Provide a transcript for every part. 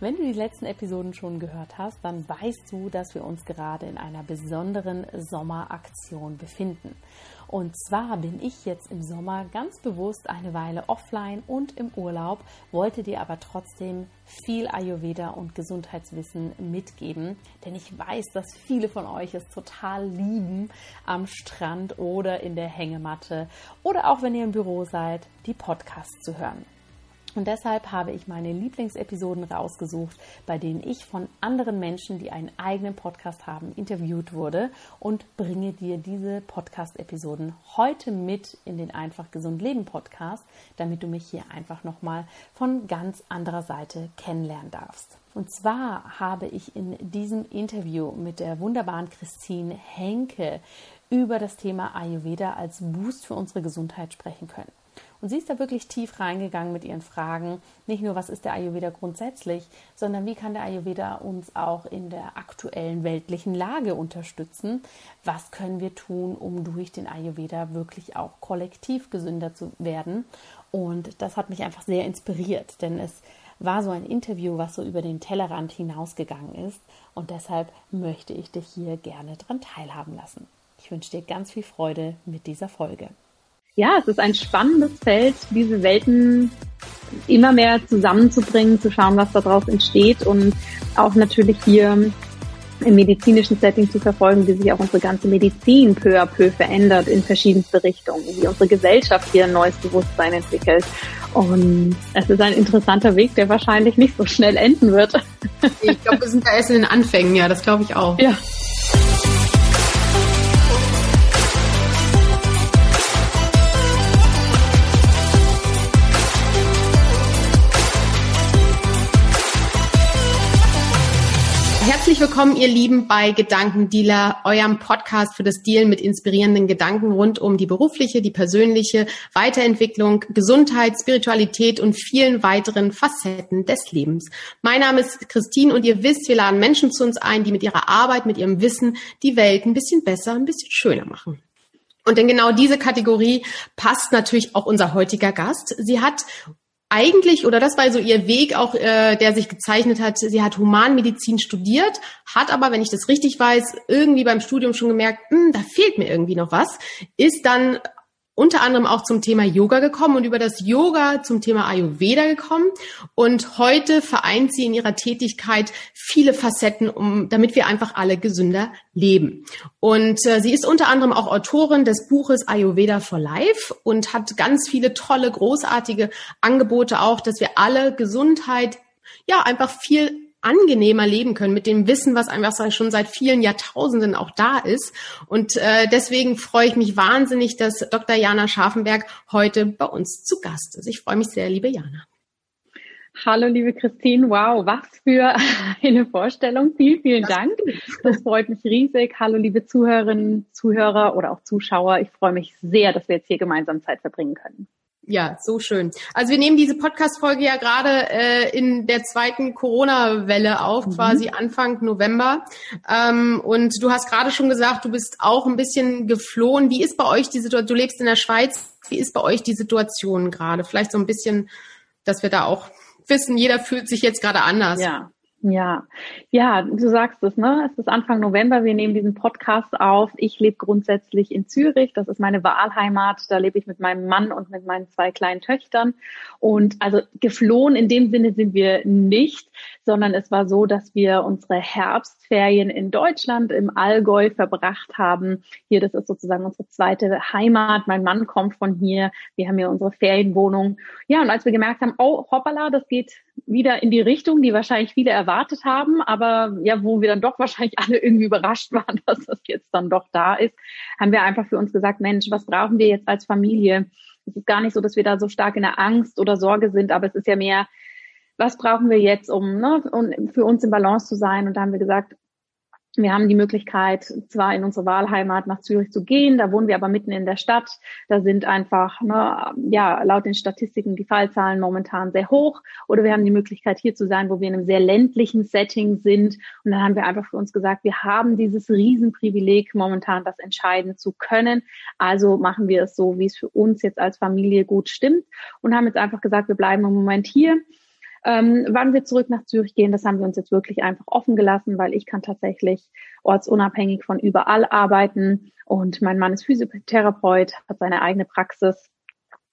Wenn du die letzten Episoden schon gehört hast, dann weißt du, dass wir uns gerade in einer besonderen Sommeraktion befinden. Und zwar bin ich jetzt im Sommer ganz bewusst eine Weile offline und im Urlaub, wollte dir aber trotzdem viel Ayurveda und Gesundheitswissen mitgeben, denn ich weiß, dass viele von euch es total lieben, am Strand oder in der Hängematte oder auch wenn ihr im Büro seid, die Podcasts zu hören. Und deshalb habe ich meine Lieblingsepisoden rausgesucht, bei denen ich von anderen Menschen, die einen eigenen Podcast haben, interviewt wurde und bringe dir diese Podcast-Episoden heute mit in den Einfach Gesund Leben Podcast, damit du mich hier einfach nochmal von ganz anderer Seite kennenlernen darfst. Und zwar habe ich in diesem Interview mit der wunderbaren Christine Henke über das Thema Ayurveda als Boost für unsere Gesundheit sprechen können. Und sie ist da wirklich tief reingegangen mit ihren Fragen. Nicht nur, was ist der Ayurveda grundsätzlich, sondern wie kann der Ayurveda uns auch in der aktuellen weltlichen Lage unterstützen? Was können wir tun, um durch den Ayurveda wirklich auch kollektiv gesünder zu werden? Und das hat mich einfach sehr inspiriert, denn es war so ein Interview, was so über den Tellerrand hinausgegangen ist. Und deshalb möchte ich dich hier gerne daran teilhaben lassen. Ich wünsche dir ganz viel Freude mit dieser Folge ja, es ist ein spannendes Feld, diese Welten immer mehr zusammenzubringen, zu schauen, was daraus entsteht und auch natürlich hier im medizinischen Setting zu verfolgen, wie sich auch unsere ganze Medizin peu à peu verändert in verschiedenste Richtungen, wie unsere Gesellschaft hier ein neues Bewusstsein entwickelt. Und es ist ein interessanter Weg, der wahrscheinlich nicht so schnell enden wird. Ich glaube, wir sind da erst in den Anfängen, ja, das glaube ich auch. Ja. Herzlich willkommen, ihr Lieben, bei Gedankendealer, eurem Podcast für das Dealen mit inspirierenden Gedanken rund um die berufliche, die persönliche Weiterentwicklung, Gesundheit, Spiritualität und vielen weiteren Facetten des Lebens. Mein Name ist Christine und ihr wisst, wir laden Menschen zu uns ein, die mit ihrer Arbeit, mit ihrem Wissen die Welt ein bisschen besser, ein bisschen schöner machen. Und in genau diese Kategorie passt natürlich auch unser heutiger Gast. Sie hat eigentlich, oder das war so ihr Weg auch, äh, der sich gezeichnet hat, sie hat Humanmedizin studiert, hat aber, wenn ich das richtig weiß, irgendwie beim Studium schon gemerkt, hm, da fehlt mir irgendwie noch was, ist dann unter anderem auch zum Thema Yoga gekommen und über das Yoga zum Thema Ayurveda gekommen. Und heute vereint sie in ihrer Tätigkeit viele Facetten, um, damit wir einfach alle gesünder leben. Und äh, sie ist unter anderem auch Autorin des Buches Ayurveda for Life und hat ganz viele tolle, großartige Angebote auch, dass wir alle Gesundheit ja einfach viel angenehmer leben können mit dem Wissen, was einfach schon seit vielen Jahrtausenden auch da ist. Und äh, deswegen freue ich mich wahnsinnig, dass Dr. Jana Scharfenberg heute bei uns zu Gast ist. Ich freue mich sehr, liebe Jana. Hallo, liebe Christine. Wow, was für eine Vorstellung. Vielen, vielen Dank. Das freut mich riesig. Hallo, liebe Zuhörerinnen, Zuhörer oder auch Zuschauer. Ich freue mich sehr, dass wir jetzt hier gemeinsam Zeit verbringen können. Ja, so schön. Also wir nehmen diese Podcast-Folge ja gerade äh, in der zweiten Corona-Welle auf, mhm. quasi Anfang November. Ähm, und du hast gerade schon gesagt, du bist auch ein bisschen geflohen. Wie ist bei euch die Situation? Du lebst in der Schweiz. Wie ist bei euch die Situation gerade? Vielleicht so ein bisschen, dass wir da auch wissen, jeder fühlt sich jetzt gerade anders. Ja. Ja, ja, du sagst es, ne? Es ist Anfang November. Wir nehmen diesen Podcast auf. Ich lebe grundsätzlich in Zürich. Das ist meine Wahlheimat. Da lebe ich mit meinem Mann und mit meinen zwei kleinen Töchtern. Und also geflohen in dem Sinne sind wir nicht, sondern es war so, dass wir unsere Herbstferien in Deutschland im Allgäu verbracht haben. Hier, das ist sozusagen unsere zweite Heimat. Mein Mann kommt von hier. Wir haben hier unsere Ferienwohnung. Ja, und als wir gemerkt haben, oh, hoppala, das geht wieder in die Richtung, die wahrscheinlich viele erwartet haben, aber ja, wo wir dann doch wahrscheinlich alle irgendwie überrascht waren, dass das jetzt dann doch da ist, haben wir einfach für uns gesagt, Mensch, was brauchen wir jetzt als Familie? Es ist gar nicht so, dass wir da so stark in der Angst oder Sorge sind, aber es ist ja mehr, was brauchen wir jetzt, um, ne, um für uns im Balance zu sein? Und da haben wir gesagt, wir haben die Möglichkeit, zwar in unsere Wahlheimat nach Zürich zu gehen, da wohnen wir aber mitten in der Stadt. Da sind einfach, ne, ja, laut den Statistiken die Fallzahlen momentan sehr hoch. Oder wir haben die Möglichkeit, hier zu sein, wo wir in einem sehr ländlichen Setting sind. Und dann haben wir einfach für uns gesagt, wir haben dieses Riesenprivileg, momentan das entscheiden zu können. Also machen wir es so, wie es für uns jetzt als Familie gut stimmt. Und haben jetzt einfach gesagt, wir bleiben im Moment hier ähm, wann wir zurück nach Zürich gehen, das haben wir uns jetzt wirklich einfach offen gelassen, weil ich kann tatsächlich ortsunabhängig von überall arbeiten und mein Mann ist Physiotherapeut, hat seine eigene Praxis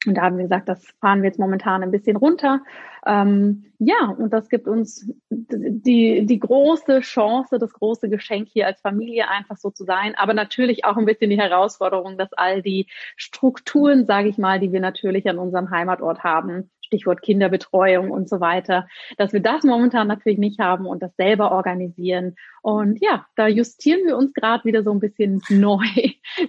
und da haben wir gesagt, das fahren wir jetzt momentan ein bisschen runter. Ähm, ja, und das gibt uns die, die große Chance, das große Geschenk hier als Familie einfach so zu sein. Aber natürlich auch ein bisschen die Herausforderung, dass all die Strukturen, sage ich mal, die wir natürlich an unserem Heimatort haben, Stichwort Kinderbetreuung und so weiter, dass wir das momentan natürlich nicht haben und das selber organisieren. Und ja, da justieren wir uns gerade wieder so ein bisschen neu,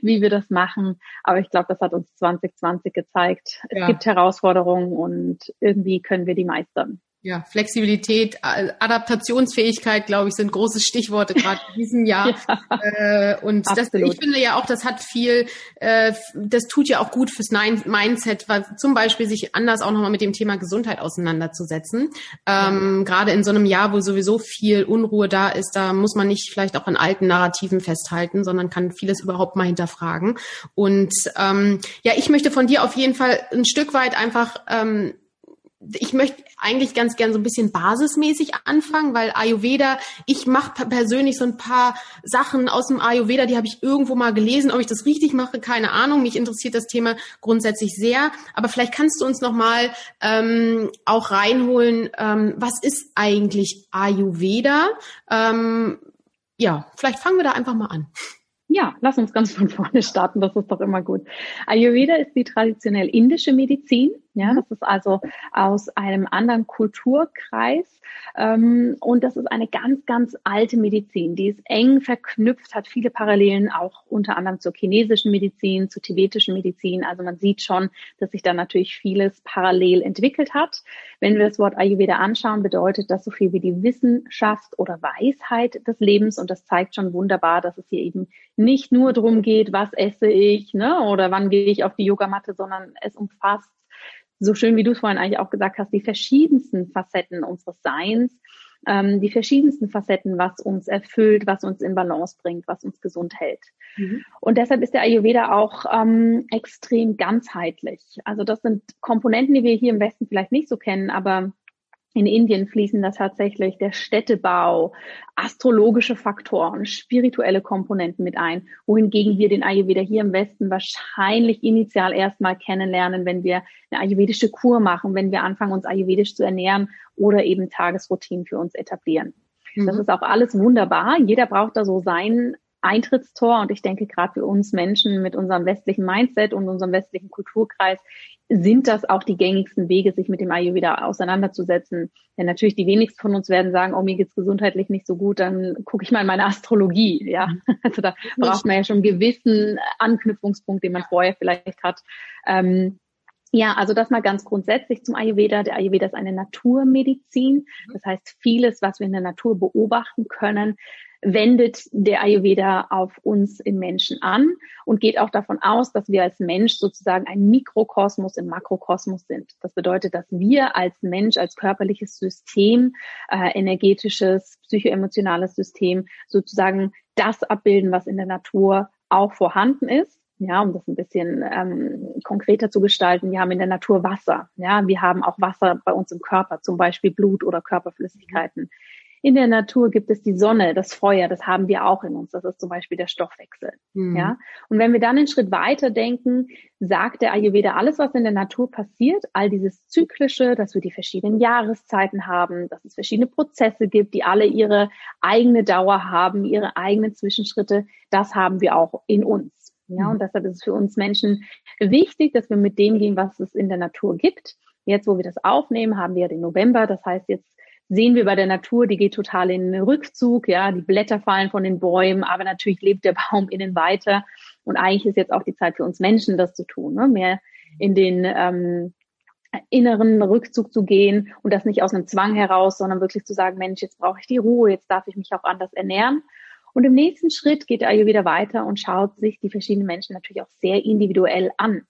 wie wir das machen. Aber ich glaube, das hat uns 2020 gezeigt. Es ja. gibt Herausforderungen und irgendwie können wir die meistern. Ja, Flexibilität, Adaptationsfähigkeit, glaube ich, sind große Stichworte gerade in diesem Jahr. ja, äh, und das, ich finde ja auch, das hat viel, äh, das tut ja auch gut fürs Mindset, weil zum Beispiel sich anders auch nochmal mit dem Thema Gesundheit auseinanderzusetzen. Ähm, ja. Gerade in so einem Jahr, wo sowieso viel Unruhe da ist, da muss man nicht vielleicht auch an alten Narrativen festhalten, sondern kann vieles überhaupt mal hinterfragen. Und ähm, ja, ich möchte von dir auf jeden Fall ein Stück weit einfach ähm, ich möchte eigentlich ganz gern so ein bisschen basismäßig anfangen, weil Ayurveda, ich mache persönlich so ein paar Sachen aus dem Ayurveda, die habe ich irgendwo mal gelesen. Ob ich das richtig mache, keine Ahnung. Mich interessiert das Thema grundsätzlich sehr. Aber vielleicht kannst du uns noch mal ähm, auch reinholen, ähm, was ist eigentlich Ayurveda? Ähm, ja, vielleicht fangen wir da einfach mal an. Ja, lass uns ganz von vorne starten, das ist doch immer gut. Ayurveda ist die traditionell indische Medizin. Ja, das ist also aus einem anderen Kulturkreis. Ähm, und das ist eine ganz, ganz alte Medizin. Die ist eng verknüpft, hat viele Parallelen auch unter anderem zur chinesischen Medizin, zur tibetischen Medizin. Also man sieht schon, dass sich da natürlich vieles parallel entwickelt hat. Wenn wir das Wort Ayurveda anschauen, bedeutet das so viel wie die Wissenschaft oder Weisheit des Lebens. Und das zeigt schon wunderbar, dass es hier eben nicht nur darum geht, was esse ich, ne, oder wann gehe ich auf die Yogamatte, sondern es umfasst so schön wie du es vorhin eigentlich auch gesagt hast, die verschiedensten Facetten unseres Seins, ähm, die verschiedensten Facetten, was uns erfüllt, was uns in Balance bringt, was uns gesund hält. Mhm. Und deshalb ist der Ayurveda auch ähm, extrem ganzheitlich. Also das sind Komponenten, die wir hier im Westen vielleicht nicht so kennen, aber in Indien fließen da tatsächlich der Städtebau, astrologische Faktoren, spirituelle Komponenten mit ein, wohingegen wir den Ayurveda hier im Westen wahrscheinlich initial erstmal kennenlernen, wenn wir eine ayurvedische Kur machen, wenn wir anfangen, uns ayurvedisch zu ernähren oder eben Tagesroutinen für uns etablieren. Mhm. Das ist auch alles wunderbar. Jeder braucht da so sein Eintrittstor. Und ich denke, gerade für uns Menschen mit unserem westlichen Mindset und unserem westlichen Kulturkreis sind das auch die gängigsten Wege, sich mit dem Ayurveda auseinanderzusetzen. Denn natürlich die wenigsten von uns werden sagen, oh, mir geht's gesundheitlich nicht so gut, dann gucke ich mal in meine Astrologie. Ja, also da braucht man ja schon einen gewissen Anknüpfungspunkt, den man vorher vielleicht hat. Ähm, ja, also das mal ganz grundsätzlich zum Ayurveda. Der Ayurveda ist eine Naturmedizin. Mhm. Das heißt, vieles, was wir in der Natur beobachten können, wendet der Ayurveda auf uns in Menschen an und geht auch davon aus, dass wir als Mensch sozusagen ein Mikrokosmos im Makrokosmos sind. Das bedeutet, dass wir als Mensch, als körperliches System, äh, energetisches, psychoemotionales System sozusagen das abbilden, was in der Natur auch vorhanden ist. Ja, um das ein bisschen ähm, konkreter zu gestalten, wir haben in der Natur Wasser. Ja, wir haben auch Wasser bei uns im Körper, zum Beispiel Blut oder Körperflüssigkeiten. In der Natur gibt es die Sonne, das Feuer, das haben wir auch in uns. Das ist zum Beispiel der Stoffwechsel. Mhm. Ja. Und wenn wir dann einen Schritt weiter denken, sagt der Ayurveda alles, was in der Natur passiert, all dieses Zyklische, dass wir die verschiedenen Jahreszeiten haben, dass es verschiedene Prozesse gibt, die alle ihre eigene Dauer haben, ihre eigenen Zwischenschritte, das haben wir auch in uns. Ja, mhm. und deshalb ist es für uns Menschen wichtig, dass wir mit dem gehen, was es in der Natur gibt. Jetzt, wo wir das aufnehmen, haben wir ja den November. Das heißt, jetzt sehen wir bei der Natur, die geht total in den Rückzug, ja, die Blätter fallen von den Bäumen, aber natürlich lebt der Baum innen weiter. Und eigentlich ist jetzt auch die Zeit für uns Menschen, das zu tun, ne? mehr in den ähm, inneren Rückzug zu gehen und das nicht aus einem Zwang heraus, sondern wirklich zu sagen, Mensch, jetzt brauche ich die Ruhe, jetzt darf ich mich auch anders ernähren. Und im nächsten Schritt geht Ayurveda weiter und schaut sich die verschiedenen Menschen natürlich auch sehr individuell an.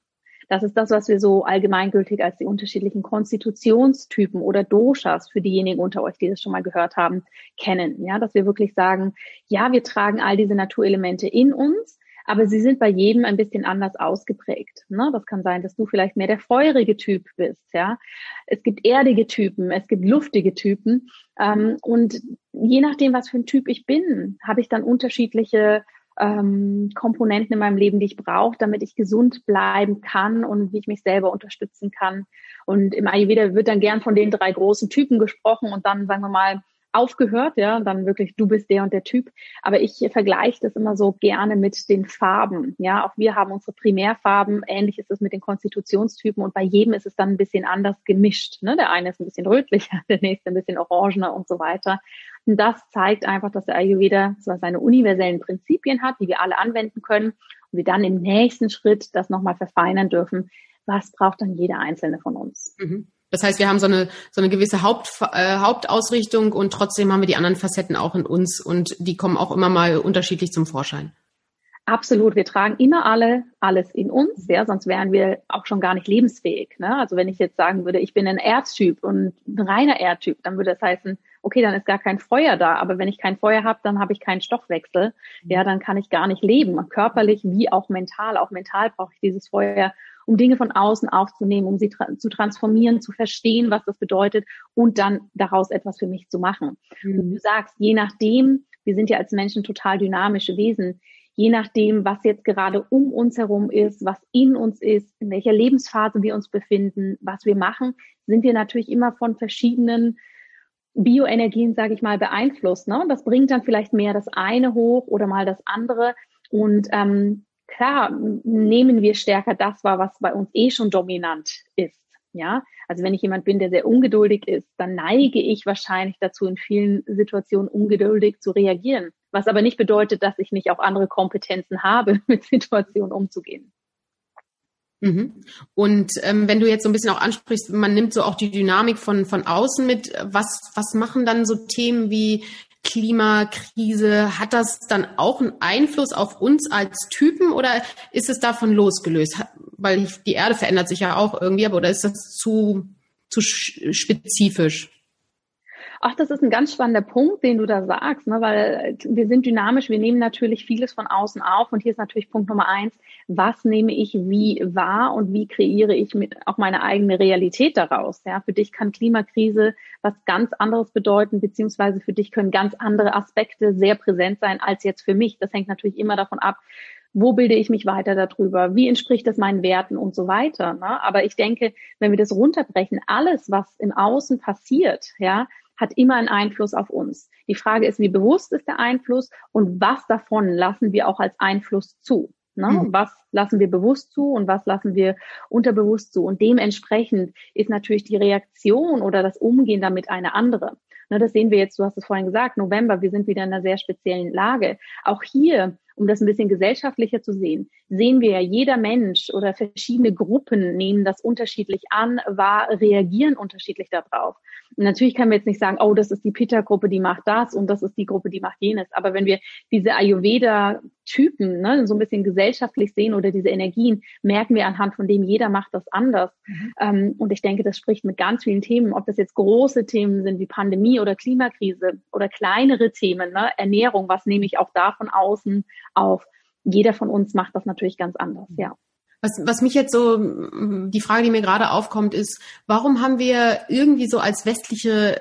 Das ist das, was wir so allgemeingültig als die unterschiedlichen Konstitutionstypen oder Doshas für diejenigen unter euch, die das schon mal gehört haben, kennen. Ja, dass wir wirklich sagen, ja, wir tragen all diese Naturelemente in uns, aber sie sind bei jedem ein bisschen anders ausgeprägt. Ne? Das kann sein, dass du vielleicht mehr der feurige Typ bist. Ja, es gibt erdige Typen, es gibt luftige Typen ähm, und je nachdem, was für ein Typ ich bin, habe ich dann unterschiedliche ähm, Komponenten in meinem Leben, die ich brauche, damit ich gesund bleiben kann und wie ich mich selber unterstützen kann. Und im Ayurveda wird dann gern von den drei großen Typen gesprochen und dann, sagen wir mal, aufgehört, ja, dann wirklich du bist der und der Typ. Aber ich vergleiche das immer so gerne mit den Farben. Ja, auch wir haben unsere Primärfarben. Ähnlich ist es mit den Konstitutionstypen und bei jedem ist es dann ein bisschen anders gemischt. Ne? Der eine ist ein bisschen rötlicher, der nächste ein bisschen orangener und so weiter. Und das zeigt einfach, dass der Ayurveda zwar seine universellen Prinzipien hat, die wir alle anwenden können und wir dann im nächsten Schritt das nochmal verfeinern dürfen. Was braucht dann jeder Einzelne von uns? Mhm. Das heißt, wir haben so eine, so eine gewisse Haupt, äh, Hauptausrichtung und trotzdem haben wir die anderen Facetten auch in uns und die kommen auch immer mal unterschiedlich zum Vorschein. Absolut. Wir tragen immer alle alles in uns, ja, sonst wären wir auch schon gar nicht lebensfähig. Ne? Also wenn ich jetzt sagen würde, ich bin ein Erdtyp und ein reiner Erdtyp, dann würde das heißen, okay, dann ist gar kein Feuer da. Aber wenn ich kein Feuer habe, dann habe ich keinen Stoffwechsel. Ja, dann kann ich gar nicht leben, körperlich wie auch mental. Auch mental brauche ich dieses Feuer, um Dinge von außen aufzunehmen, um sie tra zu transformieren, zu verstehen, was das bedeutet und dann daraus etwas für mich zu machen. Mhm. Und du sagst, je nachdem, wir sind ja als Menschen total dynamische Wesen, je nachdem, was jetzt gerade um uns herum ist, was in uns ist, in welcher Lebensphase wir uns befinden, was wir machen, sind wir natürlich immer von verschiedenen Bioenergien, sage ich mal, beeinflusst. Ne? Das bringt dann vielleicht mehr das eine hoch oder mal das andere. Und ähm, klar nehmen wir stärker das wahr, was bei uns eh schon dominant ist. Ja, also wenn ich jemand bin, der sehr ungeduldig ist, dann neige ich wahrscheinlich dazu, in vielen Situationen ungeduldig zu reagieren. Was aber nicht bedeutet, dass ich nicht auch andere Kompetenzen habe, mit Situationen umzugehen. Mhm. Und ähm, wenn du jetzt so ein bisschen auch ansprichst, man nimmt so auch die Dynamik von, von außen mit, was, was machen dann so Themen wie Klimakrise, hat das dann auch einen Einfluss auf uns als Typen oder ist es davon losgelöst? Weil die Erde verändert sich ja auch irgendwie, aber oder ist das zu, zu spezifisch? Ach, das ist ein ganz spannender Punkt, den du da sagst, ne? weil wir sind dynamisch, wir nehmen natürlich vieles von außen auf und hier ist natürlich Punkt Nummer eins, was nehme ich wie wahr und wie kreiere ich mit auch meine eigene Realität daraus. Ja, für dich kann Klimakrise was ganz anderes bedeuten, beziehungsweise für dich können ganz andere Aspekte sehr präsent sein als jetzt für mich. Das hängt natürlich immer davon ab, wo bilde ich mich weiter darüber, wie entspricht das meinen Werten und so weiter. Ne? Aber ich denke, wenn wir das runterbrechen, alles, was im Außen passiert, ja, hat immer einen Einfluss auf uns. Die Frage ist, wie bewusst ist der Einfluss und was davon lassen wir auch als Einfluss zu? Ne? Mhm. Was lassen wir bewusst zu und was lassen wir unterbewusst zu? Und dementsprechend ist natürlich die Reaktion oder das Umgehen damit eine andere. Ne, das sehen wir jetzt, du hast es vorhin gesagt, November, wir sind wieder in einer sehr speziellen Lage. Auch hier um das ein bisschen gesellschaftlicher zu sehen, sehen wir ja, jeder Mensch oder verschiedene Gruppen nehmen das unterschiedlich an, war, reagieren unterschiedlich darauf. Und natürlich können wir jetzt nicht sagen, oh, das ist die Pitta-Gruppe, die macht das und das ist die Gruppe, die macht jenes. Aber wenn wir diese Ayurveda-Typen ne, so ein bisschen gesellschaftlich sehen oder diese Energien, merken wir anhand von dem, jeder macht das anders. Mhm. Ähm, und ich denke, das spricht mit ganz vielen Themen, ob das jetzt große Themen sind wie Pandemie oder Klimakrise oder kleinere Themen, ne, Ernährung, was nehme ich auch da von außen auf. Jeder von uns macht das natürlich ganz anders, ja. Was, was mich jetzt so, die Frage, die mir gerade aufkommt, ist, warum haben wir irgendwie so als westliche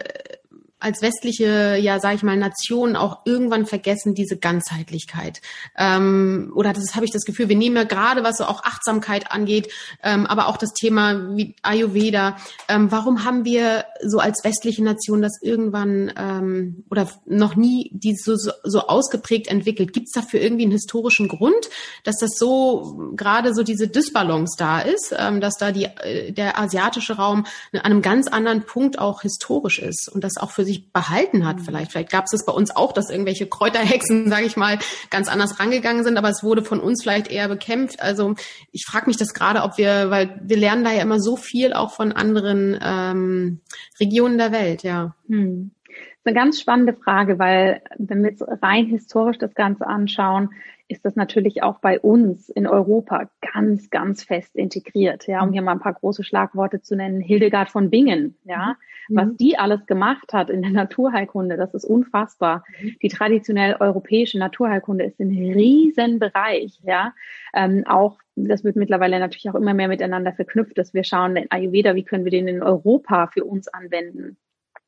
als westliche, ja, sage ich mal, Nation auch irgendwann vergessen diese Ganzheitlichkeit. Ähm, oder das habe ich das Gefühl, wir nehmen ja gerade, was so auch Achtsamkeit angeht, ähm, aber auch das Thema wie Ayurveda. Ähm, warum haben wir so als westliche Nation das irgendwann ähm, oder noch nie die so, so, so ausgeprägt entwickelt? Gibt es dafür irgendwie einen historischen Grund, dass das so gerade so diese Dysbalance da ist, ähm, dass da die, äh, der asiatische Raum an einem ganz anderen Punkt auch historisch ist und das auch für sich sich behalten hat vielleicht. Vielleicht gab es es bei uns auch, dass irgendwelche Kräuterhexen, sage ich mal, ganz anders rangegangen sind, aber es wurde von uns vielleicht eher bekämpft. Also ich frage mich das gerade, ob wir, weil wir lernen da ja immer so viel auch von anderen ähm, Regionen der Welt, ja. Hm. ist eine ganz spannende Frage, weil wenn wir jetzt rein historisch das Ganze anschauen, ist das natürlich auch bei uns in Europa ganz, ganz fest integriert. Ja, um hier mal ein paar große Schlagworte zu nennen. Hildegard von Bingen, ja, mhm. was die alles gemacht hat in der Naturheilkunde, das ist unfassbar. Mhm. Die traditionell europäische Naturheilkunde ist ein Riesenbereich, ja. Ähm, auch, das wird mittlerweile natürlich auch immer mehr miteinander verknüpft, dass wir schauen, den Ayurveda, wie können wir den in Europa für uns anwenden?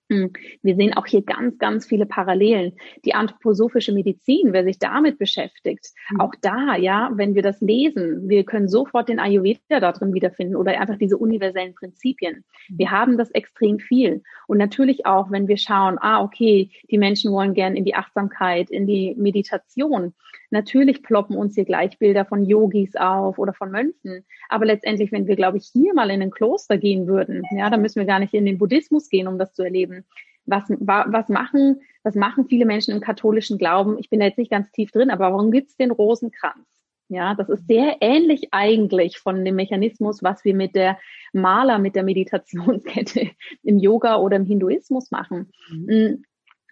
Hm. Wir sehen auch hier ganz, ganz viele Parallelen. Die anthroposophische Medizin, wer sich damit beschäftigt, mhm. auch da, ja, wenn wir das lesen, wir können sofort den Ayurveda da drin wiederfinden oder einfach diese universellen Prinzipien. Mhm. Wir haben das extrem viel. Und natürlich auch, wenn wir schauen, ah, okay, die Menschen wollen gern in die Achtsamkeit, in die Meditation. Natürlich ploppen uns hier gleich Bilder von Yogis auf oder von Mönchen. Aber letztendlich, wenn wir, glaube ich, hier mal in ein Kloster gehen würden, ja, dann müssen wir gar nicht in den Buddhismus gehen, um das zu erleben. Was, was machen, was machen viele Menschen im katholischen Glauben? Ich bin da jetzt nicht ganz tief drin, aber warum gibt's den Rosenkranz? Ja, das ist sehr ähnlich eigentlich von dem Mechanismus, was wir mit der Maler, mit der Meditationskette im Yoga oder im Hinduismus machen. Mhm.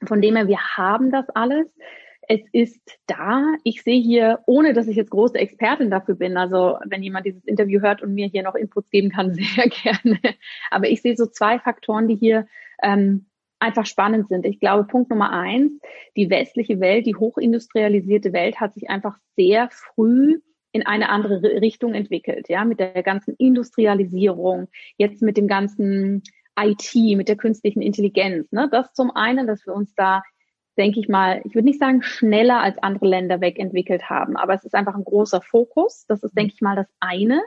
Von dem her, wir haben das alles es ist da. Ich sehe hier, ohne dass ich jetzt große Expertin dafür bin, also wenn jemand dieses Interview hört und mir hier noch Inputs geben kann, sehr gerne. Aber ich sehe so zwei Faktoren, die hier ähm, einfach spannend sind. Ich glaube, Punkt Nummer eins, die westliche Welt, die hochindustrialisierte Welt hat sich einfach sehr früh in eine andere Richtung entwickelt, ja, mit der ganzen Industrialisierung, jetzt mit dem ganzen IT, mit der künstlichen Intelligenz. Ne? Das zum einen, dass wir uns da denke ich mal, ich würde nicht sagen schneller als andere Länder wegentwickelt haben, aber es ist einfach ein großer Fokus. Das ist, denke ich mal, das eine,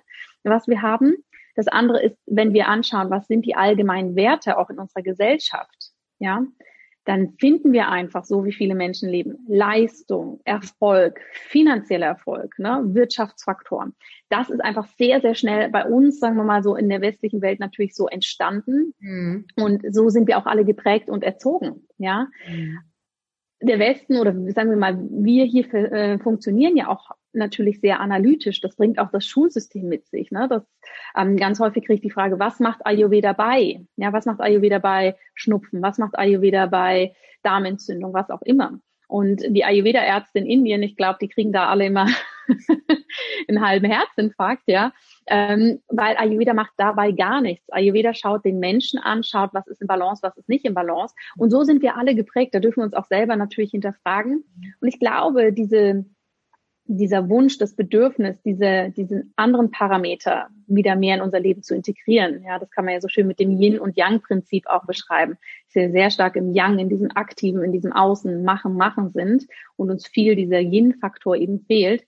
was wir haben. Das andere ist, wenn wir anschauen, was sind die allgemeinen Werte auch in unserer Gesellschaft, ja, dann finden wir einfach so, wie viele Menschen leben. Leistung, Erfolg, finanzieller Erfolg, ne, Wirtschaftsfaktoren. Das ist einfach sehr, sehr schnell bei uns, sagen wir mal so, in der westlichen Welt natürlich so entstanden. Mhm. Und so sind wir auch alle geprägt und erzogen, ja. Mhm der Westen oder sagen wir mal, wir hier äh, funktionieren ja auch natürlich sehr analytisch. Das bringt auch das Schulsystem mit sich. Ne? Das, ähm, ganz häufig kriege ich die Frage, was macht Ayurveda bei? Ja, was macht Ayurveda bei Schnupfen? Was macht Ayurveda bei Darmentzündung? Was auch immer. Und die Ayurveda-Ärzte in Indien, ich glaube, die kriegen da alle immer einen halben Herzinfarkt, ja, ähm, weil Ayurveda macht dabei gar nichts. Ayurveda schaut den Menschen an, schaut, was ist in Balance, was ist nicht in Balance. Und so sind wir alle geprägt. Da dürfen wir uns auch selber natürlich hinterfragen. Und ich glaube, diese dieser Wunsch, das Bedürfnis, diese, diesen anderen Parameter wieder mehr in unser Leben zu integrieren. Ja, das kann man ja so schön mit dem Yin- und Yang-Prinzip auch beschreiben. Dass wir sehr stark im Yang, in diesem Aktiven, in diesem Außen, Machen, Machen sind und uns viel dieser Yin-Faktor eben fehlt.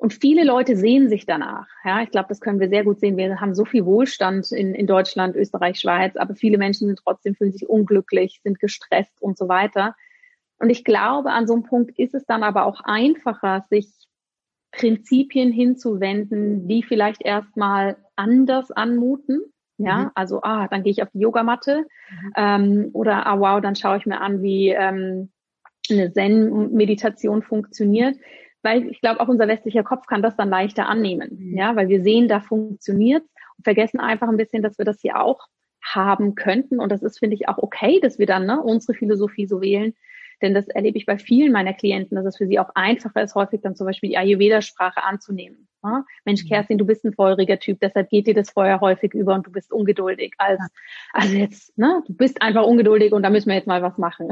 Und viele Leute sehen sich danach. Ja, ich glaube, das können wir sehr gut sehen. Wir haben so viel Wohlstand in, in Deutschland, Österreich, Schweiz, aber viele Menschen sind trotzdem, fühlen sich unglücklich, sind gestresst und so weiter. Und ich glaube, an so einem Punkt ist es dann aber auch einfacher, sich Prinzipien hinzuwenden, die vielleicht erstmal anders anmuten. Ja, mhm. also, ah, dann gehe ich auf die Yogamatte mhm. ähm, oder ah, wow, dann schaue ich mir an, wie ähm, eine Zen-Meditation funktioniert. Weil ich glaube, auch unser westlicher Kopf kann das dann leichter annehmen. Mhm. Ja, weil wir sehen, da funktioniert und vergessen einfach ein bisschen, dass wir das hier auch haben könnten. Und das ist, finde ich, auch okay, dass wir dann ne, unsere Philosophie so wählen, denn das erlebe ich bei vielen meiner Klienten, dass es für sie auch einfacher ist, häufig dann zum Beispiel die Ayurveda-Sprache anzunehmen. Ja? Mensch. Kerstin, du bist ein feuriger Typ, deshalb geht dir das Feuer häufig über und du bist ungeduldig. Als, also jetzt, ne, du bist einfach ungeduldig und da müssen wir jetzt mal was machen.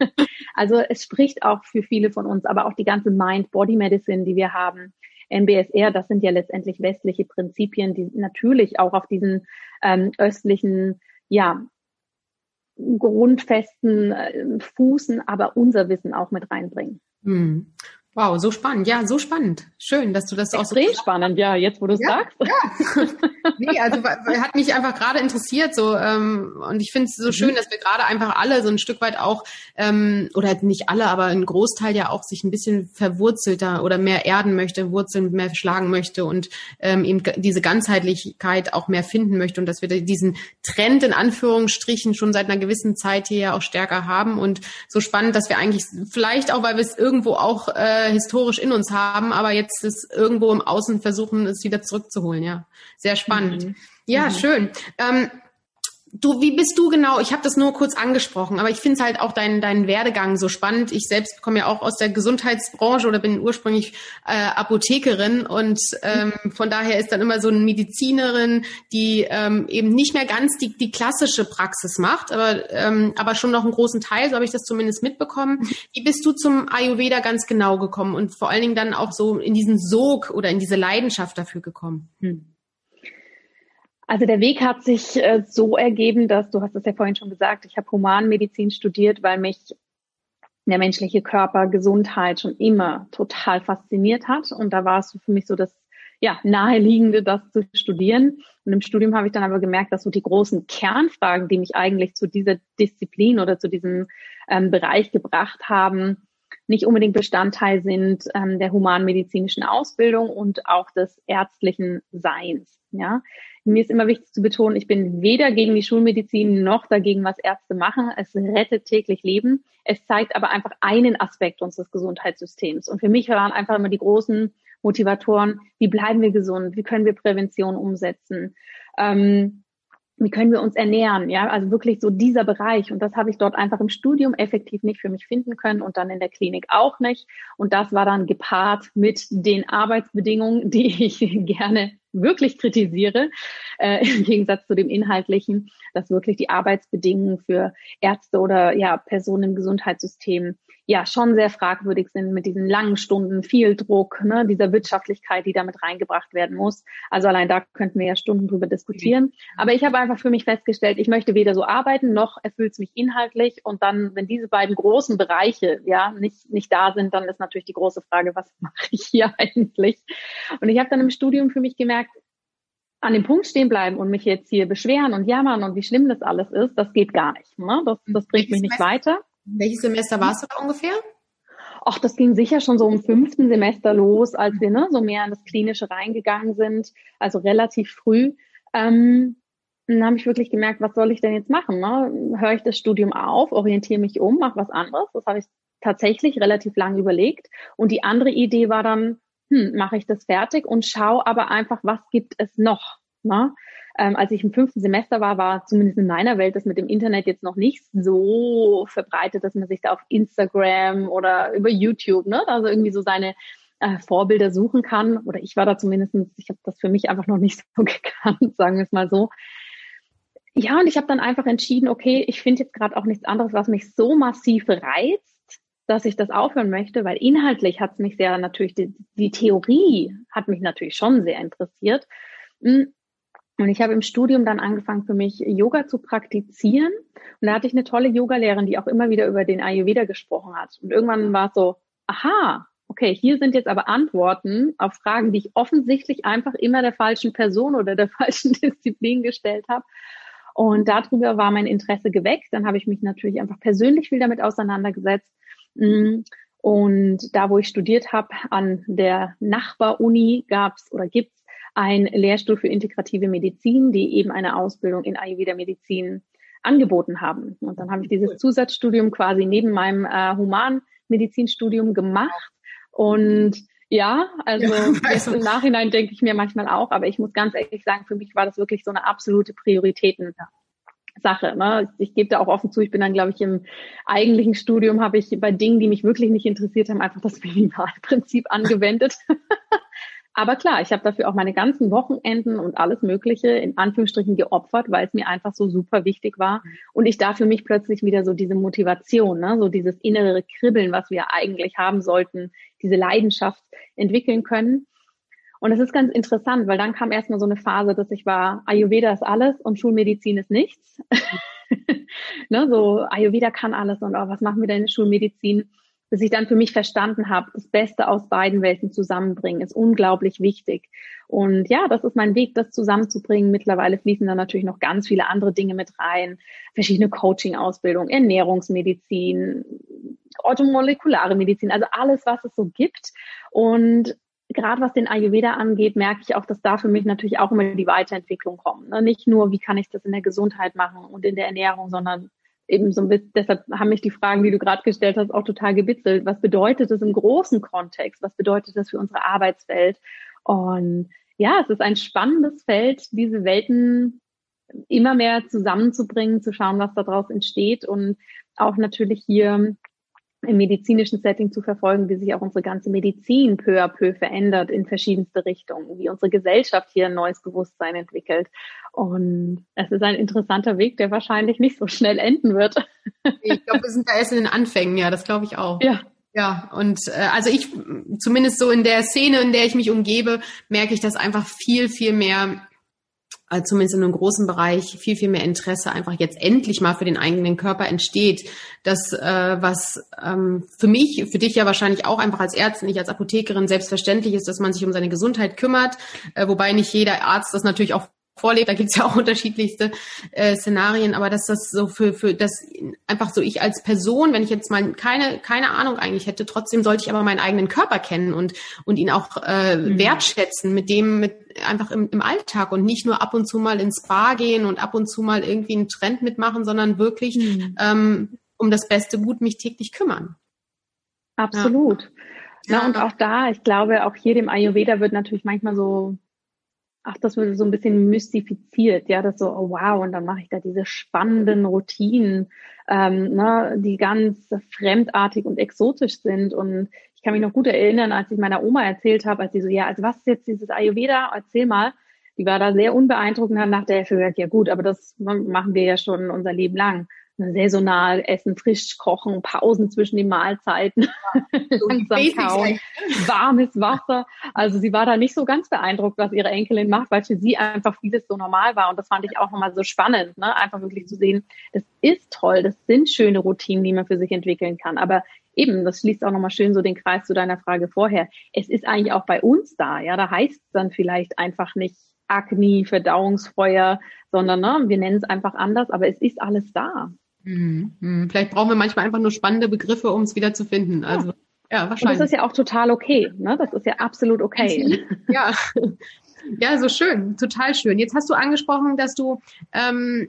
also es spricht auch für viele von uns, aber auch die ganze Mind-Body-Medicine, die wir haben. MBSR, das sind ja letztendlich westliche Prinzipien, die natürlich auch auf diesen ähm, östlichen ja, grundfesten äh, Fußen, aber unser Wissen auch mit reinbringen. Hm. Wow, so spannend. Ja, so spannend. Schön, dass du das Extrem auch so spannend, ja, jetzt wo du es ja, sagst. Ja. nee, also hat mich einfach gerade interessiert so ähm, und ich finde es so mhm. schön, dass wir gerade einfach alle so ein Stück weit auch ähm, oder nicht alle, aber ein Großteil ja auch sich ein bisschen verwurzelter oder mehr erden möchte, Wurzeln mehr schlagen möchte und ähm, eben diese Ganzheitlichkeit auch mehr finden möchte und dass wir diesen Trend in Anführungsstrichen schon seit einer gewissen Zeit hier ja auch stärker haben und so spannend, dass wir eigentlich vielleicht auch, weil wir es irgendwo auch äh, historisch in uns haben, aber jetzt ist irgendwo im Außen versuchen, es wieder zurückzuholen. Ja, sehr spannend. Mhm. Ja, mhm. schön. Ähm, du, wie bist du genau? Ich habe das nur kurz angesprochen, aber ich finde es halt auch deinen deinen Werdegang so spannend. Ich selbst komme ja auch aus der Gesundheitsbranche oder bin ursprünglich äh, Apothekerin und ähm, von daher ist dann immer so eine Medizinerin, die ähm, eben nicht mehr ganz die, die klassische Praxis macht, aber ähm, aber schon noch einen großen Teil, so habe ich das zumindest mitbekommen. Wie bist du zum Ayurveda ganz genau gekommen und vor allen Dingen dann auch so in diesen Sog oder in diese Leidenschaft dafür gekommen? Hm. Also der Weg hat sich äh, so ergeben, dass, du hast es ja vorhin schon gesagt, ich habe Humanmedizin studiert, weil mich der menschliche Körper, Gesundheit schon immer total fasziniert hat. Und da war es für mich so das ja, naheliegende, das zu studieren. Und im Studium habe ich dann aber gemerkt, dass so die großen Kernfragen, die mich eigentlich zu dieser Disziplin oder zu diesem ähm, Bereich gebracht haben, nicht unbedingt Bestandteil sind ähm, der humanmedizinischen Ausbildung und auch des ärztlichen Seins. Ja, mir ist immer wichtig zu betonen, ich bin weder gegen die Schulmedizin noch dagegen, was Ärzte machen. Es rettet täglich Leben. Es zeigt aber einfach einen Aspekt unseres Gesundheitssystems. Und für mich waren einfach immer die großen Motivatoren, wie bleiben wir gesund? Wie können wir Prävention umsetzen? Ähm, wie können wir uns ernähren? Ja, also wirklich so dieser Bereich. Und das habe ich dort einfach im Studium effektiv nicht für mich finden können und dann in der Klinik auch nicht. Und das war dann gepaart mit den Arbeitsbedingungen, die ich gerne wirklich kritisiere, äh, im Gegensatz zu dem inhaltlichen, dass wirklich die Arbeitsbedingungen für Ärzte oder ja Personen im Gesundheitssystem ja schon sehr fragwürdig sind mit diesen langen Stunden, viel Druck, ne, dieser Wirtschaftlichkeit, die damit reingebracht werden muss. Also allein da könnten wir ja Stunden drüber diskutieren. Aber ich habe einfach für mich festgestellt, ich möchte weder so arbeiten, noch erfüllt es mich inhaltlich. Und dann, wenn diese beiden großen Bereiche ja nicht, nicht da sind, dann ist natürlich die große Frage, was mache ich hier eigentlich? Und ich habe dann im Studium für mich gemerkt, an dem Punkt stehen bleiben und mich jetzt hier beschweren und jammern und wie schlimm das alles ist, das geht gar nicht. Ne? Das, das bringt mich nicht weiter. Welches Semester warst du da ungefähr? Ach, das ging sicher schon so im fünften Semester los, als wir ne, so mehr in das Klinische reingegangen sind, also relativ früh. Ähm, dann habe ich wirklich gemerkt, was soll ich denn jetzt machen? Ne? Höre ich das Studium auf, orientiere mich um, mache was anderes. Das habe ich tatsächlich relativ lange überlegt. Und die andere Idee war dann, hm, mache ich das fertig und schaue aber einfach, was gibt es noch? Ne? Ähm, als ich im fünften Semester war, war zumindest in meiner Welt das mit dem Internet jetzt noch nicht so verbreitet, dass man sich da auf Instagram oder über YouTube, ne, also irgendwie so seine äh, Vorbilder suchen kann. Oder ich war da zumindest, ich habe das für mich einfach noch nicht so gekannt, sagen wir es mal so. Ja, und ich habe dann einfach entschieden, okay, ich finde jetzt gerade auch nichts anderes, was mich so massiv reizt, dass ich das aufhören möchte, weil inhaltlich hat es mich sehr natürlich, die, die Theorie hat mich natürlich schon sehr interessiert. Und ich habe im Studium dann angefangen, für mich Yoga zu praktizieren. Und da hatte ich eine tolle Yogalehrerin, die auch immer wieder über den Ayurveda gesprochen hat. Und irgendwann war es so, aha, okay, hier sind jetzt aber Antworten auf Fragen, die ich offensichtlich einfach immer der falschen Person oder der falschen Disziplin gestellt habe. Und darüber war mein Interesse geweckt. Dann habe ich mich natürlich einfach persönlich viel damit auseinandergesetzt. Mm, und da, wo ich studiert habe, an der Nachbaruni gab es oder gibt ein Lehrstuhl für integrative Medizin, die eben eine Ausbildung in Ayurveda-Medizin angeboten haben. Und dann habe ich dieses Zusatzstudium quasi neben meinem äh, Humanmedizinstudium gemacht. Und ja, also ja, im Nachhinein denke ich mir manchmal auch, aber ich muss ganz ehrlich sagen, für mich war das wirklich so eine absolute Prioritäten. Sache. Ne? Ich gebe da auch offen zu, ich bin dann, glaube ich, im eigentlichen Studium habe ich bei Dingen, die mich wirklich nicht interessiert haben, einfach das Minimalprinzip angewendet. Aber klar, ich habe dafür auch meine ganzen Wochenenden und alles Mögliche in Anführungsstrichen geopfert, weil es mir einfach so super wichtig war. Und ich da für mich plötzlich wieder so diese Motivation, ne, so dieses innere Kribbeln, was wir eigentlich haben sollten, diese Leidenschaft entwickeln können. Und es ist ganz interessant, weil dann kam erstmal so eine Phase, dass ich war, Ayurveda ist alles und Schulmedizin ist nichts. ne, so Ayurveda kann alles und oh, was machen wir denn in Schulmedizin? Bis ich dann für mich verstanden habe, das Beste aus beiden Welten zusammenbringen, ist unglaublich wichtig. Und ja, das ist mein Weg, das zusammenzubringen. Mittlerweile fließen da natürlich noch ganz viele andere Dinge mit rein. Verschiedene Coaching-Ausbildung, Ernährungsmedizin, orthomolekulare Medizin, also alles, was es so gibt. Und gerade was den Ayurveda angeht, merke ich auch, dass da für mich natürlich auch immer die Weiterentwicklung kommt. Ne? Nicht nur, wie kann ich das in der Gesundheit machen und in der Ernährung, sondern eben so ein bisschen, deshalb haben mich die Fragen, die du gerade gestellt hast, auch total gebitzelt. Was bedeutet das im großen Kontext? Was bedeutet das für unsere Arbeitswelt? Und ja, es ist ein spannendes Feld, diese Welten immer mehr zusammenzubringen, zu schauen, was daraus entsteht und auch natürlich hier im medizinischen Setting zu verfolgen, wie sich auch unsere ganze Medizin peu à peu verändert in verschiedenste Richtungen, wie unsere Gesellschaft hier ein neues Bewusstsein entwickelt. Und es ist ein interessanter Weg, der wahrscheinlich nicht so schnell enden wird. Ich glaube, wir sind da erst in den Anfängen, ja, das glaube ich auch. Ja. Ja, und äh, also ich, zumindest so in der Szene, in der ich mich umgebe, merke ich, dass einfach viel, viel mehr äh, zumindest in einem großen Bereich viel, viel mehr Interesse einfach jetzt endlich mal für den eigenen Körper entsteht. Das, äh, was ähm, für mich, für dich ja wahrscheinlich auch einfach als Ärztin, nicht als Apothekerin selbstverständlich ist, dass man sich um seine Gesundheit kümmert, äh, wobei nicht jeder Arzt das natürlich auch vorlebt, da gibt's ja auch unterschiedlichste äh, Szenarien, aber dass das so für, für das einfach so ich als Person, wenn ich jetzt mal keine, keine Ahnung eigentlich hätte, trotzdem sollte ich aber meinen eigenen Körper kennen und, und ihn auch äh, mhm. wertschätzen mit dem, mit einfach im, im Alltag und nicht nur ab und zu mal ins Spa gehen und ab und zu mal irgendwie einen Trend mitmachen, sondern wirklich mhm. ähm, um das beste Gut mich täglich kümmern. Absolut. Ja. Ja, und auch da, ich glaube, auch hier dem Ayurveda wird natürlich manchmal so ach, das wird so ein bisschen mystifiziert, ja, das so, oh wow, und dann mache ich da diese spannenden Routinen, ähm, ne, die ganz fremdartig und exotisch sind. Und ich kann mich noch gut erinnern, als ich meiner Oma erzählt habe, als sie so, ja, also was ist jetzt dieses Ayurveda? Erzähl mal. Die war da sehr unbeeindruckend, hat nach der Hälfte gesagt, ja gut, aber das machen wir ja schon unser Leben lang saisonal essen, frisch kochen, Pausen zwischen den Mahlzeiten, langsam kauen, warmes Wasser. Also sie war da nicht so ganz beeindruckt, was ihre Enkelin macht, weil für sie einfach vieles so normal war. Und das fand ich auch nochmal so spannend, ne? einfach wirklich zu sehen, das ist toll, das sind schöne Routinen, die man für sich entwickeln kann. Aber eben, das schließt auch nochmal schön so den Kreis zu deiner Frage vorher. Es ist eigentlich auch bei uns da, ja, da heißt es dann vielleicht einfach nicht Agni, Verdauungsfeuer, sondern ne, wir nennen es einfach anders, aber es ist alles da. Mhm. Vielleicht brauchen wir manchmal einfach nur spannende Begriffe, um es wieder zu finden. Also, ja, ja wahrscheinlich. Und das ist ja auch total okay. Ne? Das ist ja absolut okay. Ja. ja, so schön, total schön. Jetzt hast du angesprochen, dass du ähm,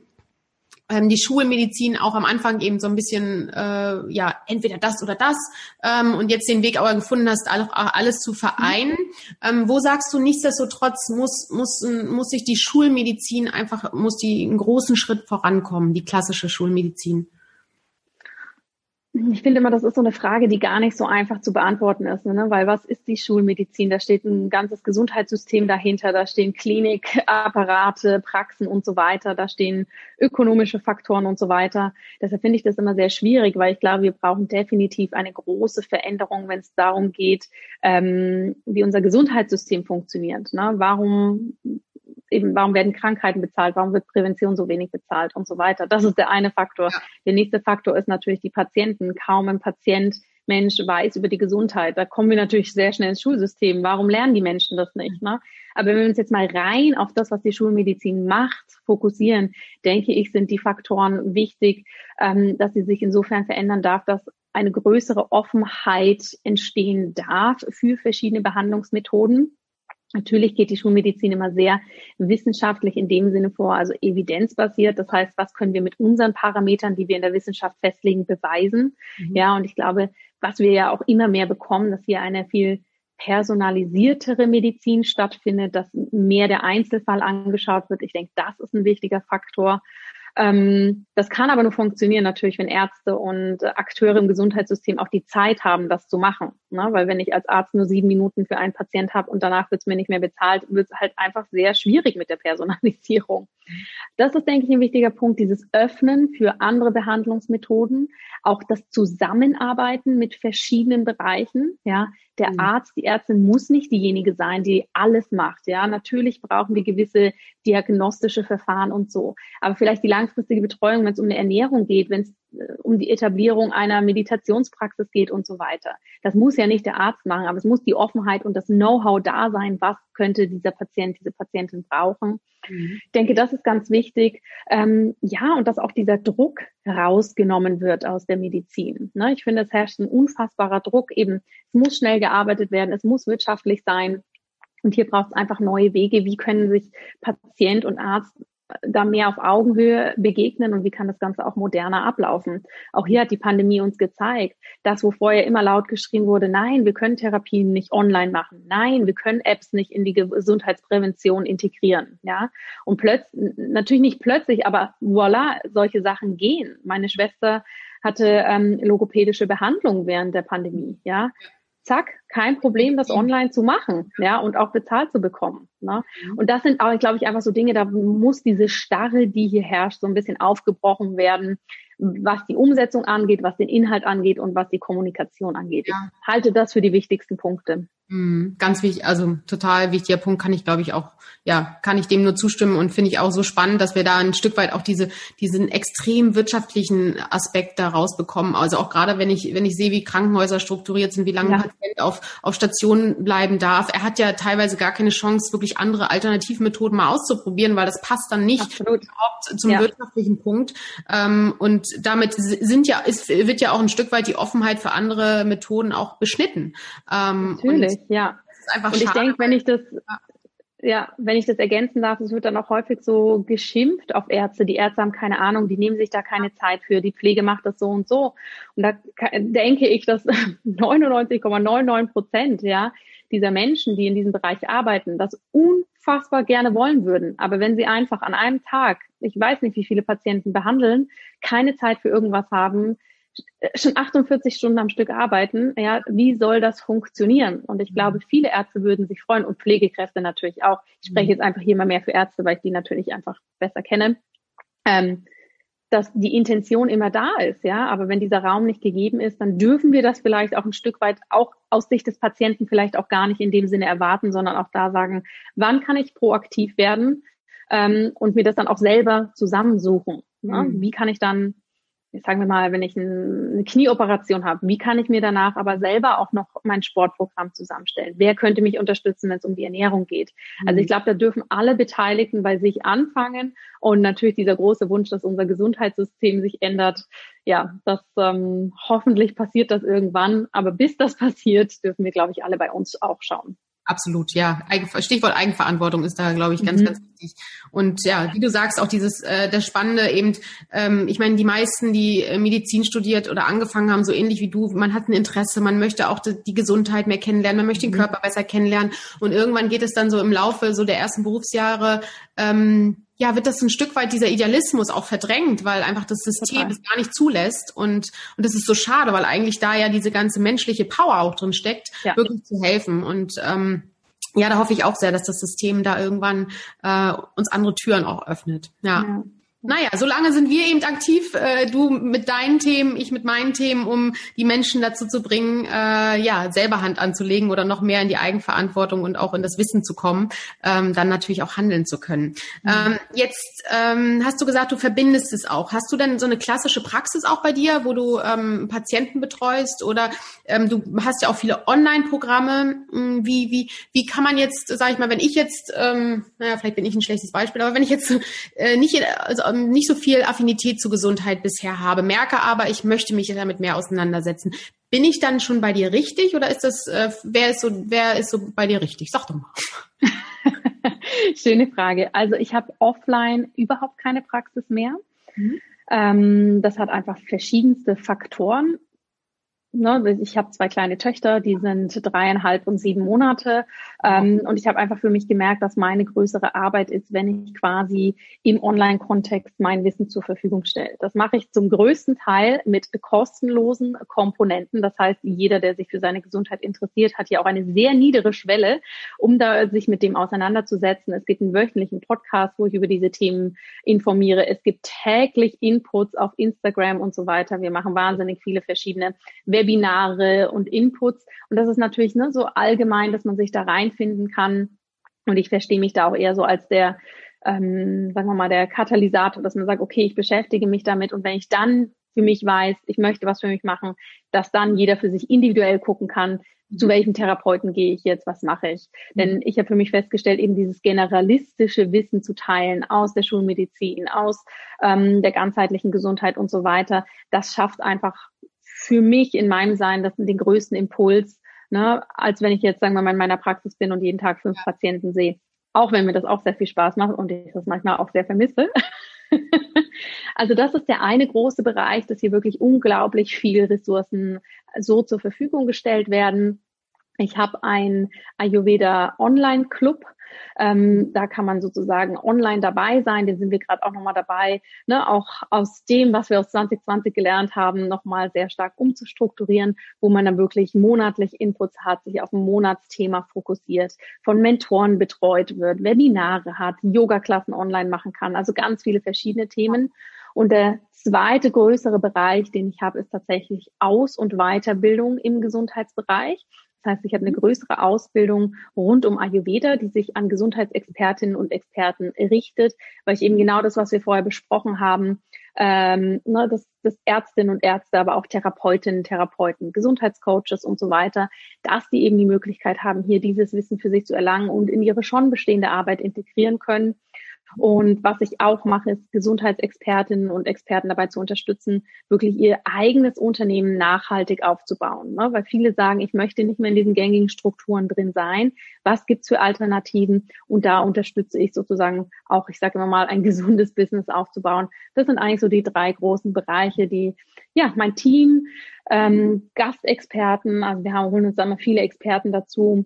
ähm, die Schulmedizin auch am Anfang eben so ein bisschen, äh, ja, entweder das oder das ähm, und jetzt den Weg aber gefunden hast, alles, alles zu vereinen. Ähm, wo sagst du, nichtsdestotrotz muss, muss, muss sich die Schulmedizin einfach, muss die einen großen Schritt vorankommen, die klassische Schulmedizin? Ich finde immer, das ist so eine Frage, die gar nicht so einfach zu beantworten ist, ne? weil was ist die Schulmedizin? Da steht ein ganzes Gesundheitssystem dahinter, da stehen Klinikapparate, Praxen und so weiter, da stehen ökonomische Faktoren und so weiter. Deshalb finde ich das immer sehr schwierig, weil ich glaube, wir brauchen definitiv eine große Veränderung, wenn es darum geht, ähm, wie unser Gesundheitssystem funktioniert. Ne? Warum eben, warum werden Krankheiten bezahlt, warum wird Prävention so wenig bezahlt und so weiter. Das ist der eine Faktor. Ja. Der nächste Faktor ist natürlich die Patienten. Kaum ein Patient Mensch weiß über die Gesundheit. Da kommen wir natürlich sehr schnell ins Schulsystem. Warum lernen die Menschen das nicht? Ne? Aber wenn wir uns jetzt mal rein auf das, was die Schulmedizin macht, fokussieren, denke ich, sind die Faktoren wichtig, ähm, dass sie sich insofern verändern darf, dass eine größere Offenheit entstehen darf für verschiedene Behandlungsmethoden. Natürlich geht die Schulmedizin immer sehr wissenschaftlich in dem Sinne vor, also evidenzbasiert. Das heißt, was können wir mit unseren Parametern, die wir in der Wissenschaft festlegen, beweisen? Mhm. Ja, und ich glaube, was wir ja auch immer mehr bekommen, dass hier eine viel personalisiertere Medizin stattfindet, dass mehr der Einzelfall angeschaut wird. Ich denke, das ist ein wichtiger Faktor. Ähm, das kann aber nur funktionieren natürlich, wenn Ärzte und Akteure im Gesundheitssystem auch die Zeit haben, das zu machen. Ne? Weil wenn ich als Arzt nur sieben Minuten für einen Patient habe und danach wird es mir nicht mehr bezahlt, wird es halt einfach sehr schwierig mit der Personalisierung. Das ist, denke ich, ein wichtiger Punkt, dieses Öffnen für andere Behandlungsmethoden, auch das Zusammenarbeiten mit verschiedenen Bereichen. Ja, der mhm. Arzt, die Ärztin muss nicht diejenige sein, die alles macht. Ja, natürlich brauchen wir gewisse diagnostische Verfahren und so. Aber vielleicht die langfristige Betreuung, wenn es um eine Ernährung geht, wenn es um die Etablierung einer Meditationspraxis geht und so weiter. Das muss ja nicht der Arzt machen, aber es muss die Offenheit und das Know-how da sein, was könnte dieser Patient, diese Patientin brauchen. Mhm. Ich denke, das ist ganz wichtig. Ähm, ja, und dass auch dieser Druck rausgenommen wird aus der Medizin. Ne? Ich finde, es herrscht ein unfassbarer Druck. Eben, es muss schnell gearbeitet werden, es muss wirtschaftlich sein. Und hier braucht es einfach neue Wege. Wie können sich Patient und Arzt da mehr auf Augenhöhe begegnen und wie kann das Ganze auch moderner ablaufen. Auch hier hat die Pandemie uns gezeigt, dass wo vorher immer laut geschrien wurde, nein, wir können Therapien nicht online machen, nein, wir können Apps nicht in die Gesundheitsprävention integrieren, ja. Und plötzlich, natürlich nicht plötzlich, aber voila, solche Sachen gehen. Meine Schwester hatte ähm, logopädische Behandlung während der Pandemie, ja zack, kein Problem, das online zu machen, ja, und auch bezahlt zu bekommen. Ne? Und das sind auch, glaube ich, einfach so Dinge, da muss diese Starre, die hier herrscht, so ein bisschen aufgebrochen werden, was die Umsetzung angeht, was den Inhalt angeht und was die Kommunikation angeht. Ja. Ich halte das für die wichtigsten Punkte. Mhm. Ganz wichtig, also total wichtiger Punkt, kann ich glaube ich auch, ja, kann ich dem nur zustimmen und finde ich auch so spannend, dass wir da ein Stück weit auch diese, diesen extrem wirtschaftlichen Aspekt da rausbekommen. Also auch gerade wenn ich, wenn ich sehe, wie Krankenhäuser strukturiert sind, wie lange ja. ein Patient auf, auf Station bleiben darf. Er hat ja teilweise gar keine Chance, wirklich andere Alternativmethoden mal auszuprobieren, weil das passt dann nicht Absolut. überhaupt zum ja. wirtschaftlichen Punkt. Ähm, und damit sind ja, ist, wird ja auch ein Stück weit die Offenheit für andere Methoden auch beschnitten. Ähm, Natürlich richtig, ja. und ich denke, wenn ich das, ja, wenn ich das ergänzen darf, es wird dann auch häufig so geschimpft auf Ärzte. Die Ärzte haben keine Ahnung, die nehmen sich da keine Zeit für. Die Pflege macht das so und so. Und da denke ich, dass 99,99 Prozent, ja, dieser Menschen, die in diesem Bereich arbeiten, das unfassbar gerne wollen würden. Aber wenn sie einfach an einem Tag, ich weiß nicht, wie viele Patienten behandeln, keine Zeit für irgendwas haben, schon 48 Stunden am Stück arbeiten, ja, wie soll das funktionieren? Und ich glaube, viele Ärzte würden sich freuen und Pflegekräfte natürlich auch. Ich spreche jetzt einfach hier mal mehr für Ärzte, weil ich die natürlich einfach besser kenne. Ähm, dass die Intention immer da ist, ja, aber wenn dieser Raum nicht gegeben ist, dann dürfen wir das vielleicht auch ein Stück weit auch aus Sicht des Patienten vielleicht auch gar nicht in dem Sinne erwarten, sondern auch da sagen, wann kann ich proaktiv werden ähm, und mir das dann auch selber zusammensuchen. Ne? Mhm. Wie kann ich dann sagen wir mal, wenn ich eine Knieoperation habe, wie kann ich mir danach aber selber auch noch mein Sportprogramm zusammenstellen? Wer könnte mich unterstützen, wenn es um die Ernährung geht? Mhm. Also ich glaube, da dürfen alle Beteiligten bei sich anfangen und natürlich dieser große Wunsch, dass unser Gesundheitssystem sich ändert. Ja, das ähm, hoffentlich passiert das irgendwann, aber bis das passiert, dürfen wir, glaube ich, alle bei uns auch schauen. Absolut, ja. Stichwort Eigenverantwortung ist da, glaube ich, ganz, mhm. ganz wichtig. Und ja, wie du sagst, auch dieses, äh, das Spannende eben, ähm, ich meine, die meisten, die äh, Medizin studiert oder angefangen haben, so ähnlich wie du, man hat ein Interesse, man möchte auch die, die Gesundheit mehr kennenlernen, man möchte den mhm. Körper besser kennenlernen. Und irgendwann geht es dann so im Laufe so der ersten Berufsjahre, ähm, ja, wird das ein Stück weit dieser Idealismus auch verdrängt, weil einfach das System es gar nicht zulässt und und das ist so schade, weil eigentlich da ja diese ganze menschliche Power auch drin steckt, ja. wirklich zu helfen und ähm, ja, da hoffe ich auch sehr, dass das System da irgendwann äh, uns andere Türen auch öffnet. ja. ja. Naja, solange sind wir eben aktiv, äh, du mit deinen Themen, ich mit meinen Themen, um die Menschen dazu zu bringen, äh, ja, selber Hand anzulegen oder noch mehr in die Eigenverantwortung und auch in das Wissen zu kommen, ähm, dann natürlich auch handeln zu können. Mhm. Ähm, jetzt ähm, hast du gesagt, du verbindest es auch. Hast du denn so eine klassische Praxis auch bei dir, wo du ähm, Patienten betreust oder ähm, du hast ja auch viele Online-Programme. Hm, wie, wie, wie kann man jetzt, sage ich mal, wenn ich jetzt, ähm, naja, vielleicht bin ich ein schlechtes Beispiel, aber wenn ich jetzt äh, nicht, also ähm, nicht so viel Affinität zu Gesundheit bisher habe, merke aber, ich möchte mich damit mehr auseinandersetzen. Bin ich dann schon bei dir richtig oder ist das, äh, wer ist so, wer ist so bei dir richtig? Sag doch mal. Schöne Frage. Also ich habe offline überhaupt keine Praxis mehr. Mhm. Ähm, das hat einfach verschiedenste Faktoren ne, ich habe zwei kleine Töchter, die sind dreieinhalb und sieben Monate. Ähm, und ich habe einfach für mich gemerkt, dass meine größere Arbeit ist, wenn ich quasi im Online-Kontext mein Wissen zur Verfügung stelle. Das mache ich zum größten Teil mit kostenlosen Komponenten. Das heißt, jeder, der sich für seine Gesundheit interessiert, hat ja auch eine sehr niedere Schwelle, um da sich mit dem auseinanderzusetzen. Es gibt einen wöchentlichen Podcast, wo ich über diese Themen informiere. Es gibt täglich Inputs auf Instagram und so weiter. Wir machen wahnsinnig viele verschiedene Web Webinare und Inputs. Und das ist natürlich ne, so allgemein, dass man sich da reinfinden kann. Und ich verstehe mich da auch eher so als der, ähm, sagen wir mal, der Katalysator, dass man sagt, okay, ich beschäftige mich damit und wenn ich dann für mich weiß, ich möchte was für mich machen, dass dann jeder für sich individuell gucken kann, zu welchem Therapeuten gehe ich jetzt, was mache ich. Denn ich habe für mich festgestellt, eben dieses generalistische Wissen zu teilen aus der Schulmedizin, aus ähm, der ganzheitlichen Gesundheit und so weiter, das schafft einfach für mich in meinem Sein das den größten Impuls, ne, als wenn ich jetzt, sagen wir mal, in meiner Praxis bin und jeden Tag fünf Patienten sehe. Auch wenn mir das auch sehr viel Spaß macht und ich das manchmal auch sehr vermisse. also das ist der eine große Bereich, dass hier wirklich unglaublich viele Ressourcen so zur Verfügung gestellt werden. Ich habe ein Ayurveda Online Club, ähm, da kann man sozusagen online dabei sein. Den sind wir gerade auch nochmal dabei, ne, auch aus dem, was wir aus 2020 gelernt haben, nochmal sehr stark umzustrukturieren, wo man dann wirklich monatlich Inputs hat, sich auf ein Monatsthema fokussiert, von Mentoren betreut wird, Webinare hat, Yoga-Klassen online machen kann, also ganz viele verschiedene Themen. Und der zweite größere Bereich, den ich habe, ist tatsächlich Aus- und Weiterbildung im Gesundheitsbereich. Das heißt, ich habe eine größere Ausbildung rund um Ayurveda, die sich an Gesundheitsexpertinnen und Experten richtet, weil ich eben genau das, was wir vorher besprochen haben, ähm, ne, dass, dass Ärztinnen und Ärzte, aber auch Therapeutinnen, Therapeuten, Gesundheitscoaches und so weiter, dass die eben die Möglichkeit haben, hier dieses Wissen für sich zu erlangen und in ihre schon bestehende Arbeit integrieren können. Und was ich auch mache, ist Gesundheitsexpertinnen und Experten dabei zu unterstützen, wirklich ihr eigenes Unternehmen nachhaltig aufzubauen. Ne? Weil viele sagen, ich möchte nicht mehr in diesen gängigen Strukturen drin sein. Was gibt's für Alternativen? Und da unterstütze ich sozusagen auch, ich sage immer mal, ein gesundes Business aufzubauen. Das sind eigentlich so die drei großen Bereiche, die ja mein Team, ähm, Gastexperten, also wir haben, holen uns da immer viele Experten dazu,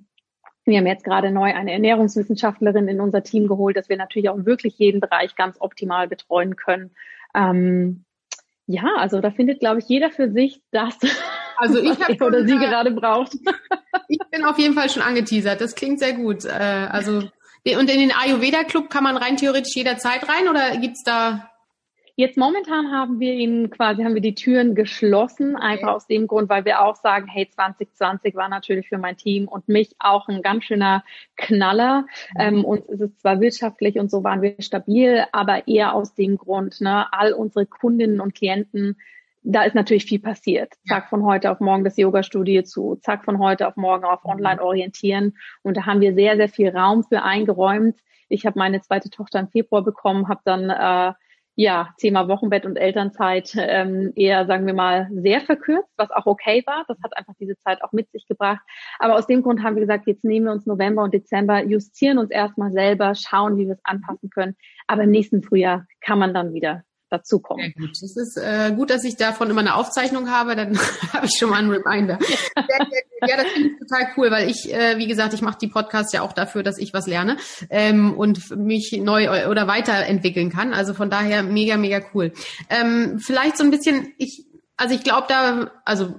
wir haben jetzt gerade neu eine Ernährungswissenschaftlerin in unser Team geholt, dass wir natürlich auch wirklich jeden Bereich ganz optimal betreuen können. Ähm, ja, also da findet, glaube ich, jeder für sich das, also ich er oder sie gerade braucht. Ich bin auf jeden Fall schon angeteasert. Das klingt sehr gut. Äh, also und in den Ayurveda Club kann man rein theoretisch jederzeit rein oder gibt's da Jetzt momentan haben wir ihn quasi, haben wir die Türen geschlossen, einfach aus dem Grund, weil wir auch sagen, hey, 2020 war natürlich für mein Team und mich auch ein ganz schöner Knaller. Ähm, uns ist es zwar wirtschaftlich und so waren wir stabil, aber eher aus dem Grund, ne, all unsere Kundinnen und Klienten da ist natürlich viel passiert. Zack, von heute auf morgen das Yoga-Studio zu, zack, von heute auf morgen auf mhm. online orientieren. Und da haben wir sehr, sehr viel Raum für eingeräumt. Ich habe meine zweite Tochter im Februar bekommen, habe dann äh, ja, Thema Wochenbett und Elternzeit ähm, eher, sagen wir mal, sehr verkürzt, was auch okay war. Das hat einfach diese Zeit auch mit sich gebracht. Aber aus dem Grund haben wir gesagt, jetzt nehmen wir uns November und Dezember, justieren uns erstmal selber, schauen, wie wir es anpassen können. Aber im nächsten Frühjahr kann man dann wieder dazukommen. Sehr gut. Das ist äh, gut, dass ich davon immer eine Aufzeichnung habe, dann habe ich schon mal einen Reminder. ja, das finde ich total cool, weil ich, äh, wie gesagt, ich mache die Podcasts ja auch dafür, dass ich was lerne ähm, und mich neu oder weiterentwickeln kann. Also von daher mega, mega cool. Ähm, vielleicht so ein bisschen, ich, also ich glaube da, also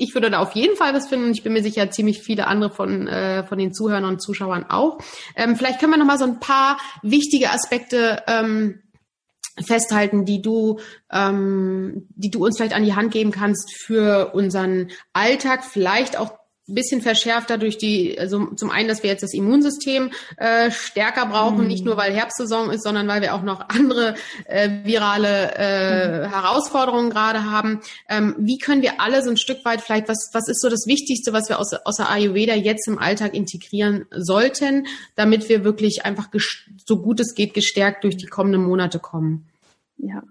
ich würde da auf jeden Fall was finden und ich bin mir sicher, ziemlich viele andere von, äh, von den Zuhörern und Zuschauern auch. Ähm, vielleicht können wir noch mal so ein paar wichtige Aspekte ähm, festhalten, die du, ähm, die du uns vielleicht an die Hand geben kannst für unseren Alltag, vielleicht auch ein bisschen verschärft dadurch die, also zum einen, dass wir jetzt das Immunsystem äh, stärker brauchen, mhm. nicht nur weil Herbstsaison ist, sondern weil wir auch noch andere äh, virale äh, mhm. Herausforderungen gerade haben. Ähm, wie können wir alle so ein Stück weit vielleicht, was, was ist so das Wichtigste, was wir aus, aus der Ayurveda jetzt im Alltag integrieren sollten, damit wir wirklich einfach so gut es geht gestärkt durch die kommenden Monate kommen? Ja,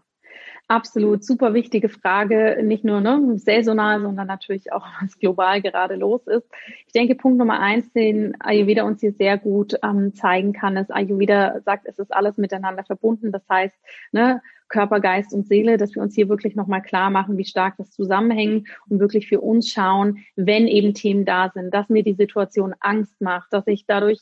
absolut super wichtige Frage, nicht nur ne, saisonal, sondern natürlich auch, was global gerade los ist. Ich denke, Punkt Nummer eins, den Ayurveda uns hier sehr gut ähm, zeigen kann, ist, Ayurveda sagt, es ist alles miteinander verbunden. Das heißt, ne, Körper, Geist und Seele, dass wir uns hier wirklich nochmal klar machen, wie stark das zusammenhängt und wirklich für uns schauen, wenn eben Themen da sind, dass mir die Situation Angst macht, dass ich dadurch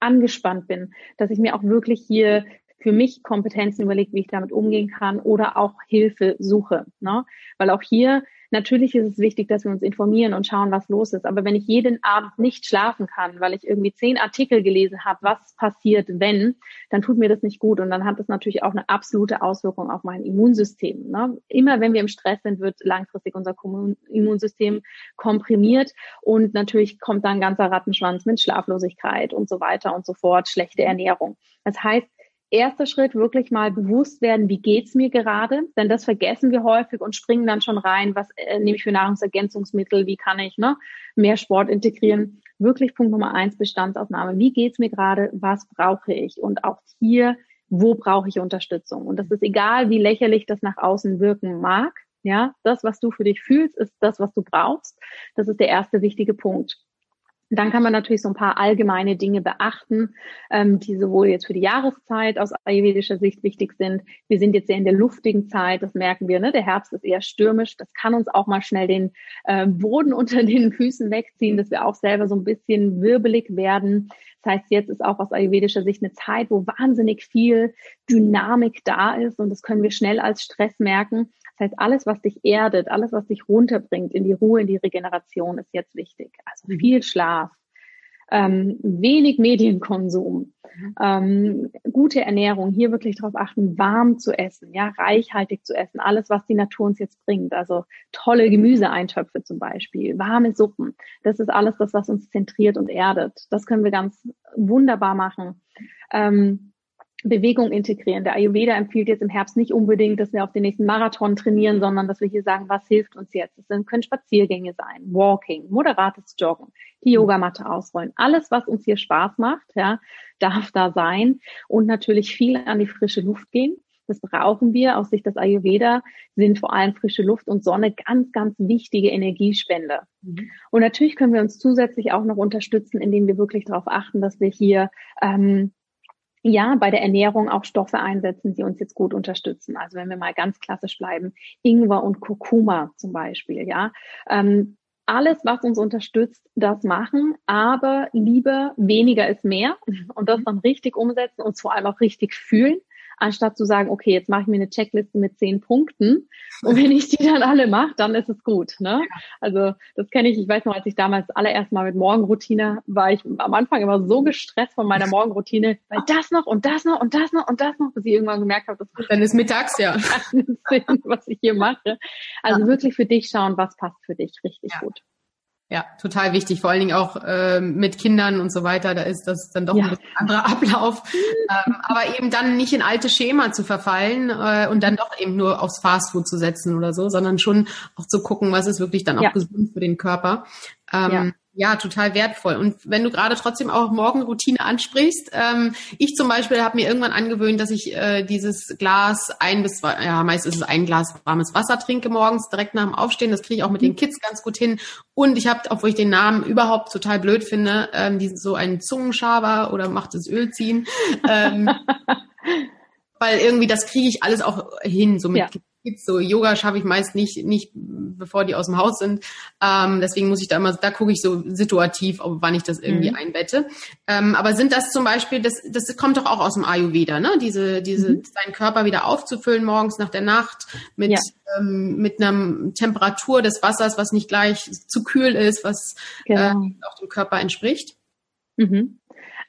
angespannt bin, dass ich mir auch wirklich hier für mich Kompetenzen überlegt, wie ich damit umgehen kann oder auch Hilfe suche. Ne? Weil auch hier Natürlich ist es wichtig, dass wir uns informieren und schauen, was los ist. Aber wenn ich jeden Abend nicht schlafen kann, weil ich irgendwie zehn Artikel gelesen habe, was passiert, wenn, dann tut mir das nicht gut. Und dann hat das natürlich auch eine absolute Auswirkung auf mein Immunsystem. Ne? Immer wenn wir im Stress sind, wird langfristig unser Immunsystem komprimiert. Und natürlich kommt dann ein ganzer Rattenschwanz mit Schlaflosigkeit und so weiter und so fort, schlechte Ernährung. Das heißt, erster Schritt wirklich mal bewusst werden, wie geht's mir gerade, denn das vergessen wir häufig und springen dann schon rein, was äh, nehme ich für Nahrungsergänzungsmittel, wie kann ich ne, mehr Sport integrieren. Wirklich Punkt Nummer eins, Bestandsaufnahme. Wie geht's mir gerade, was brauche ich? Und auch hier, wo brauche ich Unterstützung? Und das ist egal, wie lächerlich das nach außen wirken mag. Ja, das, was du für dich fühlst, ist das, was du brauchst. Das ist der erste wichtige Punkt. Dann kann man natürlich so ein paar allgemeine Dinge beachten, ähm, die sowohl jetzt für die Jahreszeit aus ayurvedischer Sicht wichtig sind. Wir sind jetzt sehr in der luftigen Zeit, das merken wir. Ne? Der Herbst ist eher stürmisch. Das kann uns auch mal schnell den äh, Boden unter den Füßen wegziehen, dass wir auch selber so ein bisschen wirbelig werden. Das heißt, jetzt ist auch aus ayurvedischer Sicht eine Zeit, wo wahnsinnig viel Dynamik da ist und das können wir schnell als Stress merken. Das heißt, alles, was dich erdet, alles, was dich runterbringt in die Ruhe, in die Regeneration, ist jetzt wichtig. Also mhm. viel Schlaf, ähm, wenig Medienkonsum, mhm. ähm, gute Ernährung, hier wirklich darauf achten, warm zu essen, ja, reichhaltig zu essen, alles, was die Natur uns jetzt bringt, also tolle Gemüseeintöpfe zum Beispiel, warme Suppen, das ist alles das, was uns zentriert und erdet. Das können wir ganz wunderbar machen. Ähm, Bewegung integrieren. Der Ayurveda empfiehlt jetzt im Herbst nicht unbedingt, dass wir auf den nächsten Marathon trainieren, sondern dass wir hier sagen, was hilft uns jetzt? Es können Spaziergänge sein, Walking, moderates Joggen, die Yogamatte ausrollen. Alles, was uns hier Spaß macht, ja, darf da sein und natürlich viel an die frische Luft gehen. Das brauchen wir. Aus Sicht des Ayurveda sind vor allem frische Luft und Sonne ganz, ganz wichtige Energiespender. Mhm. Und natürlich können wir uns zusätzlich auch noch unterstützen, indem wir wirklich darauf achten, dass wir hier ähm, ja, bei der Ernährung auch Stoffe einsetzen, die uns jetzt gut unterstützen. Also wenn wir mal ganz klassisch bleiben, Ingwer und Kurkuma zum Beispiel, ja. Ähm, alles, was uns unterstützt, das machen, aber lieber weniger ist mehr und das dann richtig umsetzen und vor allem auch richtig fühlen anstatt zu sagen, okay, jetzt mache ich mir eine Checkliste mit zehn Punkten und wenn ich die dann alle mache, dann ist es gut. Ne? Also das kenne ich, ich weiß noch, als ich damals allererst mal mit Morgenroutine war ich am Anfang immer so gestresst von meiner Morgenroutine, weil das noch und das noch und das noch und das noch, bis ich irgendwann gemerkt habe, das dann ist mittags, ja. Sinn, was ich hier mache. Also ja. wirklich für dich schauen, was passt für dich richtig ja. gut. Ja, total wichtig. Vor allen Dingen auch äh, mit Kindern und so weiter. Da ist das dann doch ja. ein bisschen anderer Ablauf. ähm, aber eben dann nicht in alte Schema zu verfallen äh, und dann doch eben nur aufs Fastfood zu setzen oder so, sondern schon auch zu gucken, was ist wirklich dann auch ja. gesund für den Körper. Ähm, ja ja, total wertvoll. Und wenn du gerade trotzdem auch Morgenroutine ansprichst, ähm, ich zum Beispiel habe mir irgendwann angewöhnt, dass ich äh, dieses Glas ein bis zwei, ja, meist ist es ein Glas warmes Wasser trinke morgens direkt nach dem Aufstehen. Das kriege ich auch mit den Kids ganz gut hin. Und ich habe, obwohl ich den Namen überhaupt total blöd finde, ähm, diesen, so einen Zungenschaber oder macht das Öl ziehen. Ähm, weil irgendwie das kriege ich alles auch hin, so mit ja. Kids. So Yoga schaffe ich meist nicht, nicht bevor die aus dem Haus sind. Ähm, deswegen muss ich da immer, da gucke ich so situativ, ob wann ich das irgendwie mhm. einbette. Ähm, aber sind das zum Beispiel, das, das kommt doch auch aus dem Ayurveda, ne? Diese, diese, mhm. seinen Körper wieder aufzufüllen morgens nach der Nacht mit, ja. ähm, mit einer Temperatur des Wassers, was nicht gleich zu kühl ist, was genau. äh, auch dem Körper entspricht. Mhm.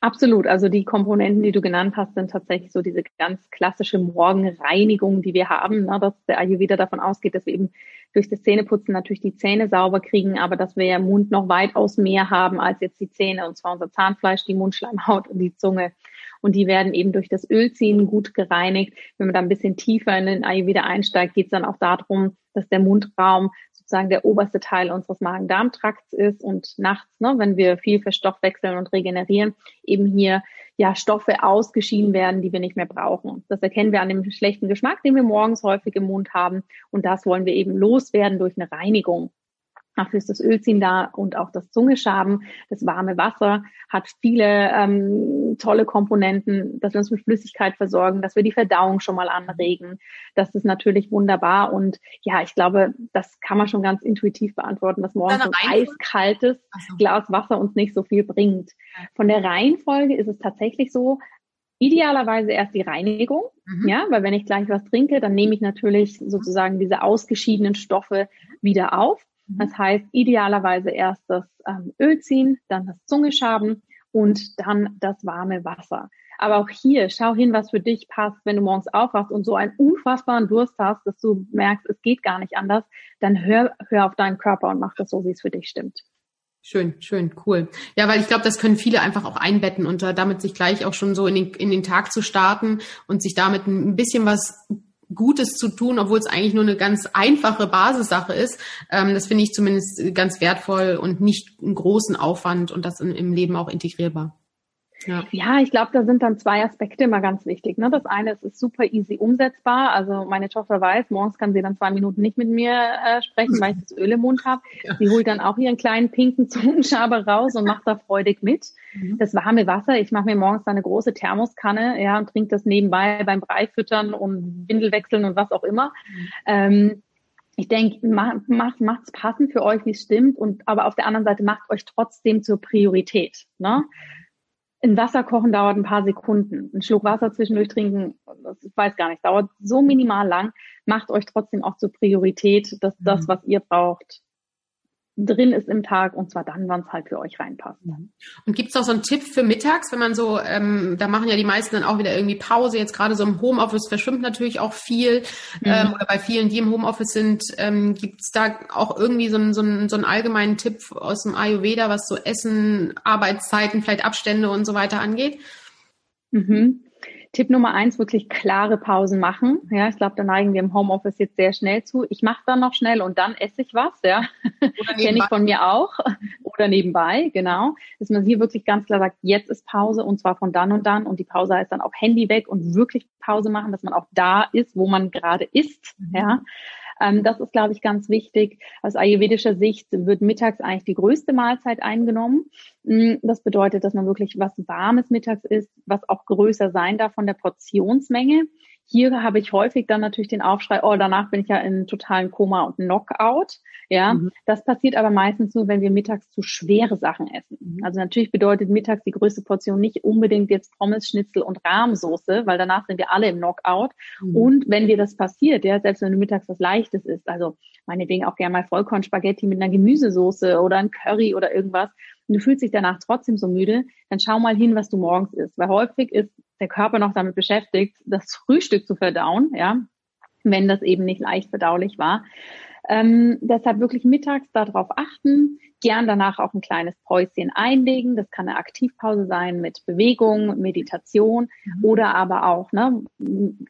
Absolut. Also die Komponenten, die du genannt hast, sind tatsächlich so diese ganz klassische Morgenreinigung, die wir haben, ne, dass der Ayurveda davon ausgeht, dass wir eben durch das Zähneputzen natürlich die Zähne sauber kriegen, aber dass wir ja im Mund noch weitaus mehr haben als jetzt die Zähne, und zwar unser Zahnfleisch, die Mundschleimhaut und die Zunge. Und die werden eben durch das Ölziehen gut gereinigt. Wenn man da ein bisschen tiefer in den Ayurveda einsteigt, geht es dann auch darum, dass der Mundraum sozusagen der oberste Teil unseres Magen-Darm-Trakts ist und nachts, ne, wenn wir viel verstoffwechseln und regenerieren, eben hier ja Stoffe ausgeschieden werden, die wir nicht mehr brauchen. Das erkennen wir an dem schlechten Geschmack, den wir morgens häufig im Mund haben. Und das wollen wir eben loswerden durch eine Reinigung. Dafür ist das Ölziehen da und auch das Zungeschaben. Das warme Wasser hat viele ähm, tolle Komponenten, dass wir uns mit Flüssigkeit versorgen, dass wir die Verdauung schon mal anregen. Das ist natürlich wunderbar. Und ja, ich glaube, das kann man schon ganz intuitiv beantworten, dass morgens ein eiskaltes so. Glas Wasser uns nicht so viel bringt. Von der Reihenfolge ist es tatsächlich so, Idealerweise erst die Reinigung, mhm. ja, weil wenn ich gleich was trinke, dann nehme ich natürlich sozusagen diese ausgeschiedenen Stoffe wieder auf. Mhm. Das heißt, idealerweise erst das ähm, Öl ziehen, dann das Zungeschaben und dann das warme Wasser. Aber auch hier, schau hin, was für dich passt. Wenn du morgens aufwachst und so einen unfassbaren Durst hast, dass du merkst, es geht gar nicht anders, dann hör, hör auf deinen Körper und mach das so, wie es für dich stimmt. Schön, schön, cool. Ja, weil ich glaube, das können viele einfach auch einbetten und damit sich gleich auch schon so in den, in den Tag zu starten und sich damit ein bisschen was Gutes zu tun, obwohl es eigentlich nur eine ganz einfache Basissache ist. Ähm, das finde ich zumindest ganz wertvoll und nicht einen großen Aufwand und das in, im Leben auch integrierbar. Ja, ja ich glaube, da sind dann zwei Aspekte immer ganz wichtig. Ne? Das eine ist, ist super easy umsetzbar. Also meine Tochter weiß, morgens kann sie dann zwei Minuten nicht mit mir äh, sprechen, weil ich das Öl im Mund habe. Ja. Sie holt dann auch ihren kleinen pinken Zungenschaber raus und macht da freudig mit. Mhm. Das warme Wasser, ich mache mir morgens eine große Thermoskanne ja, und trinke das nebenbei beim Breifüttern und Windelwechseln und was auch immer. Mhm. Ähm, ich denke, macht macht macht's passend für euch, wie es stimmt, und aber auf der anderen Seite macht euch trotzdem zur Priorität. Ne? Ein Wasser kochen dauert ein paar Sekunden. Ein Schluck Wasser zwischendurch trinken, das ich weiß gar nicht, dauert so minimal lang. Macht euch trotzdem auch zur Priorität, dass das, mhm. was ihr braucht, drin ist im Tag und zwar dann, wann es halt für euch reinpasst. Und gibt es auch so einen Tipp für mittags, wenn man so, ähm, da machen ja die meisten dann auch wieder irgendwie Pause, jetzt gerade so im Homeoffice verschwimmt natürlich auch viel mhm. ähm, oder bei vielen, die im Homeoffice sind, ähm, gibt es da auch irgendwie so einen, so, einen, so einen allgemeinen Tipp aus dem Ayurveda, was so Essen, Arbeitszeiten, vielleicht Abstände und so weiter angeht? Mhm. Tipp Nummer eins, wirklich klare Pausen machen. Ja, ich glaube, da neigen wir im Homeoffice jetzt sehr schnell zu. Ich mache dann noch schnell und dann esse ich was, ja. Kenne ich von mir auch. Oder nebenbei, genau. Dass man hier wirklich ganz klar sagt, jetzt ist Pause und zwar von dann und dann. Und die Pause heißt dann auch Handy weg und wirklich Pause machen, dass man auch da ist, wo man gerade ist, mhm. ja. Ähm, das ist, glaube ich, ganz wichtig. Aus ayurvedischer Sicht wird mittags eigentlich die größte Mahlzeit eingenommen. Mm, das bedeutet, dass man wirklich was Warmes mittags isst, was auch größer sein darf von der Portionsmenge. Hier habe ich häufig dann natürlich den Aufschrei, oh, danach bin ich ja in totalen Koma und Knockout. Ja, mhm. das passiert aber meistens nur, wenn wir mittags zu schwere Sachen essen. Mhm. Also natürlich bedeutet mittags die größte Portion nicht unbedingt jetzt Pommes, Schnitzel und Rahmsoße, weil danach sind wir alle im Knockout. Mhm. Und wenn dir das passiert, ja, selbst wenn du mittags was Leichtes isst, also meinetwegen auch gerne mal Vollkornspaghetti mit einer Gemüsesoße oder ein Curry oder irgendwas, und du fühlst dich danach trotzdem so müde, dann schau mal hin, was du morgens isst. Weil häufig ist der Körper noch damit beschäftigt, das Frühstück zu verdauen, ja, wenn das eben nicht leicht verdaulich war. Ähm, deshalb wirklich mittags darauf achten, gern danach auch ein kleines Päuschen einlegen. Das kann eine Aktivpause sein mit Bewegung, Meditation mhm. oder aber auch, ne,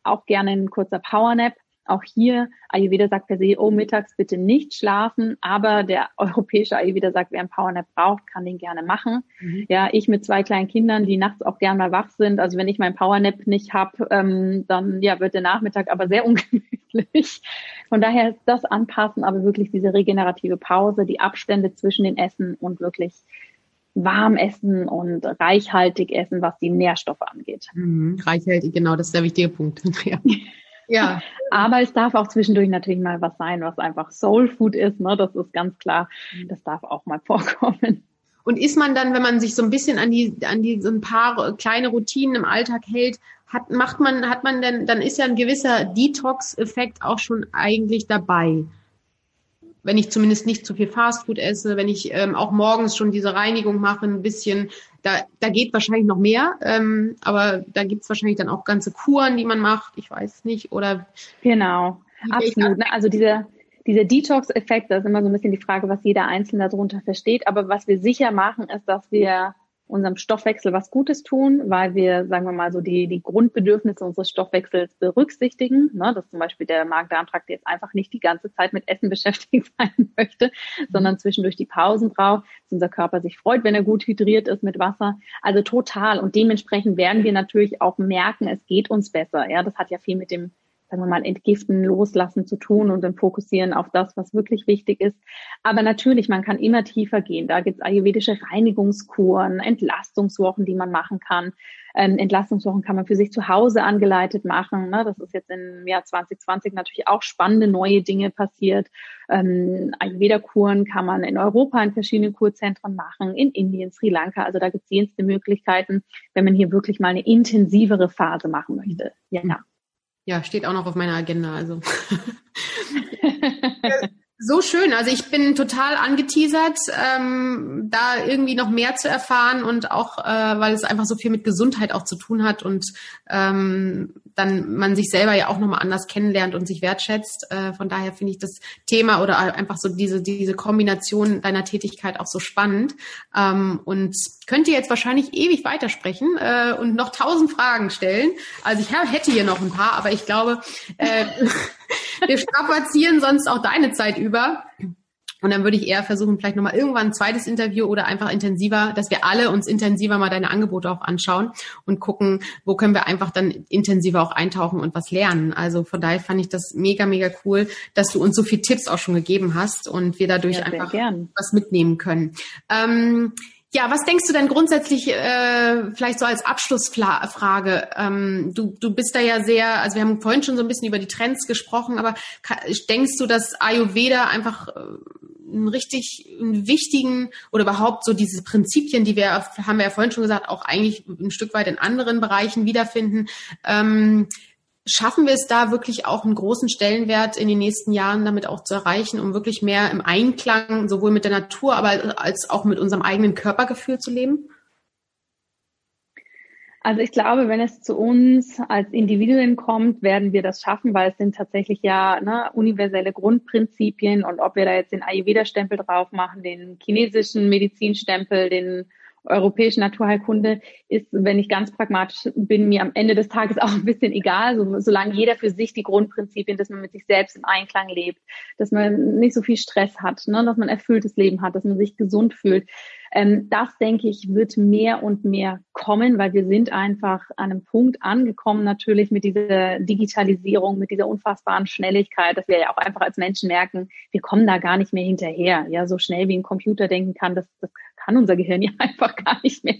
auch gerne ein kurzer Powernap. Auch hier, Ayurveda sagt per se, oh, mittags bitte nicht schlafen, aber der europäische Ayurveda sagt, wer einen Powernap braucht, kann den gerne machen. Mhm. Ja, ich mit zwei kleinen Kindern, die nachts auch gerne mal wach sind, also wenn ich meinen Powernap nicht habe, ähm, dann ja, wird der Nachmittag aber sehr ungemütlich. Von daher ist das anpassen, aber wirklich diese regenerative Pause, die Abstände zwischen den Essen und wirklich warm essen und reichhaltig essen, was die Nährstoffe angeht. Mhm, reichhaltig, genau, das ist der wichtige Punkt. ja. Ja. Aber es darf auch zwischendurch natürlich mal was sein, was einfach Soul Food ist. Ne? Das ist ganz klar. Das darf auch mal vorkommen. Und ist man dann, wenn man sich so ein bisschen an die, an die so ein paar kleine Routinen im Alltag hält, hat, macht man, hat man denn, dann ist ja ein gewisser Detox-Effekt auch schon eigentlich dabei wenn ich zumindest nicht zu viel Fastfood esse, wenn ich ähm, auch morgens schon diese Reinigung mache, ein bisschen, da, da geht wahrscheinlich noch mehr, ähm, aber da gibt's wahrscheinlich dann auch ganze Kuren, die man macht, ich weiß nicht, oder Genau, absolut. Ne? Also dieser, dieser Detox-Effekt, das ist immer so ein bisschen die Frage, was jeder Einzelne darunter versteht, aber was wir sicher machen, ist, dass wir unserem Stoffwechsel was Gutes tun, weil wir, sagen wir mal, so die, die Grundbedürfnisse unseres Stoffwechsels berücksichtigen. Ne? Dass zum Beispiel der Magen-Darm-Trakt jetzt einfach nicht die ganze Zeit mit Essen beschäftigt sein möchte, sondern zwischendurch die Pausen braucht, dass unser Körper sich freut, wenn er gut hydriert ist mit Wasser. Also total. Und dementsprechend werden wir natürlich auch merken, es geht uns besser. Ja, das hat ja viel mit dem sagen wir mal, entgiften, loslassen zu tun und dann fokussieren auf das, was wirklich wichtig ist. Aber natürlich, man kann immer tiefer gehen. Da gibt es ayurvedische Reinigungskuren, Entlastungswochen, die man machen kann. Ähm, Entlastungswochen kann man für sich zu Hause angeleitet machen. Ne? Das ist jetzt im Jahr 2020 natürlich auch spannende neue Dinge passiert. Ähm, Ayurveda-Kuren kann man in Europa in verschiedenen Kurzentren machen, in Indien, Sri Lanka. Also da gibt es jenste Möglichkeiten, wenn man hier wirklich mal eine intensivere Phase machen möchte. Ja. Ja, steht auch noch auf meiner Agenda. Also so schön. Also ich bin total angeteasert, ähm, da irgendwie noch mehr zu erfahren und auch, äh, weil es einfach so viel mit Gesundheit auch zu tun hat und ähm, dann man sich selber ja auch nochmal anders kennenlernt und sich wertschätzt. Äh, von daher finde ich das Thema oder einfach so diese, diese Kombination deiner Tätigkeit auch so spannend. Ähm, und könnte jetzt wahrscheinlich ewig weitersprechen äh, und noch tausend Fragen stellen. Also ich hätte hier noch ein paar, aber ich glaube, äh, wir strapazieren sonst auch deine Zeit über. Und dann würde ich eher versuchen, vielleicht nochmal irgendwann ein zweites Interview oder einfach intensiver, dass wir alle uns intensiver mal deine Angebote auch anschauen und gucken, wo können wir einfach dann intensiver auch eintauchen und was lernen. Also von daher fand ich das mega, mega cool, dass du uns so viele Tipps auch schon gegeben hast und wir dadurch ja, einfach gern. was mitnehmen können. Ähm, ja, was denkst du denn grundsätzlich, äh, vielleicht so als Abschlussfrage? Ähm, du, du bist da ja sehr, also wir haben vorhin schon so ein bisschen über die Trends gesprochen, aber denkst du, dass Ayurveda einfach äh, einen richtig einen wichtigen oder überhaupt so diese Prinzipien, die wir, haben wir ja vorhin schon gesagt, auch eigentlich ein Stück weit in anderen Bereichen wiederfinden, ähm, schaffen wir es da wirklich auch einen großen Stellenwert in den nächsten Jahren damit auch zu erreichen, um wirklich mehr im Einklang sowohl mit der Natur, aber als auch mit unserem eigenen Körpergefühl zu leben? Also ich glaube, wenn es zu uns als Individuen kommt, werden wir das schaffen, weil es sind tatsächlich ja ne, universelle Grundprinzipien und ob wir da jetzt den Ayurveda-Stempel drauf machen, den chinesischen Medizinstempel, den europäische Naturheilkunde ist, wenn ich ganz pragmatisch bin, mir am Ende des Tages auch ein bisschen egal, so, solange jeder für sich die Grundprinzipien, dass man mit sich selbst im Einklang lebt, dass man nicht so viel Stress hat, ne, dass man erfülltes Leben hat, dass man sich gesund fühlt. Ähm, das, denke ich, wird mehr und mehr kommen, weil wir sind einfach an einem Punkt angekommen, natürlich mit dieser Digitalisierung, mit dieser unfassbaren Schnelligkeit, dass wir ja auch einfach als Menschen merken, wir kommen da gar nicht mehr hinterher. Ja, so schnell wie ein Computer denken kann, das, das kann unser Gehirn ja einfach gar nicht mehr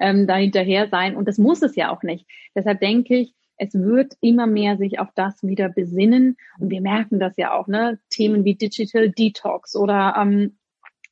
ähm, da hinterher sein. Und das muss es ja auch nicht. Deshalb denke ich, es wird immer mehr sich auf das wieder besinnen. Und wir merken das ja auch, ne? Themen wie Digital Detox oder ähm,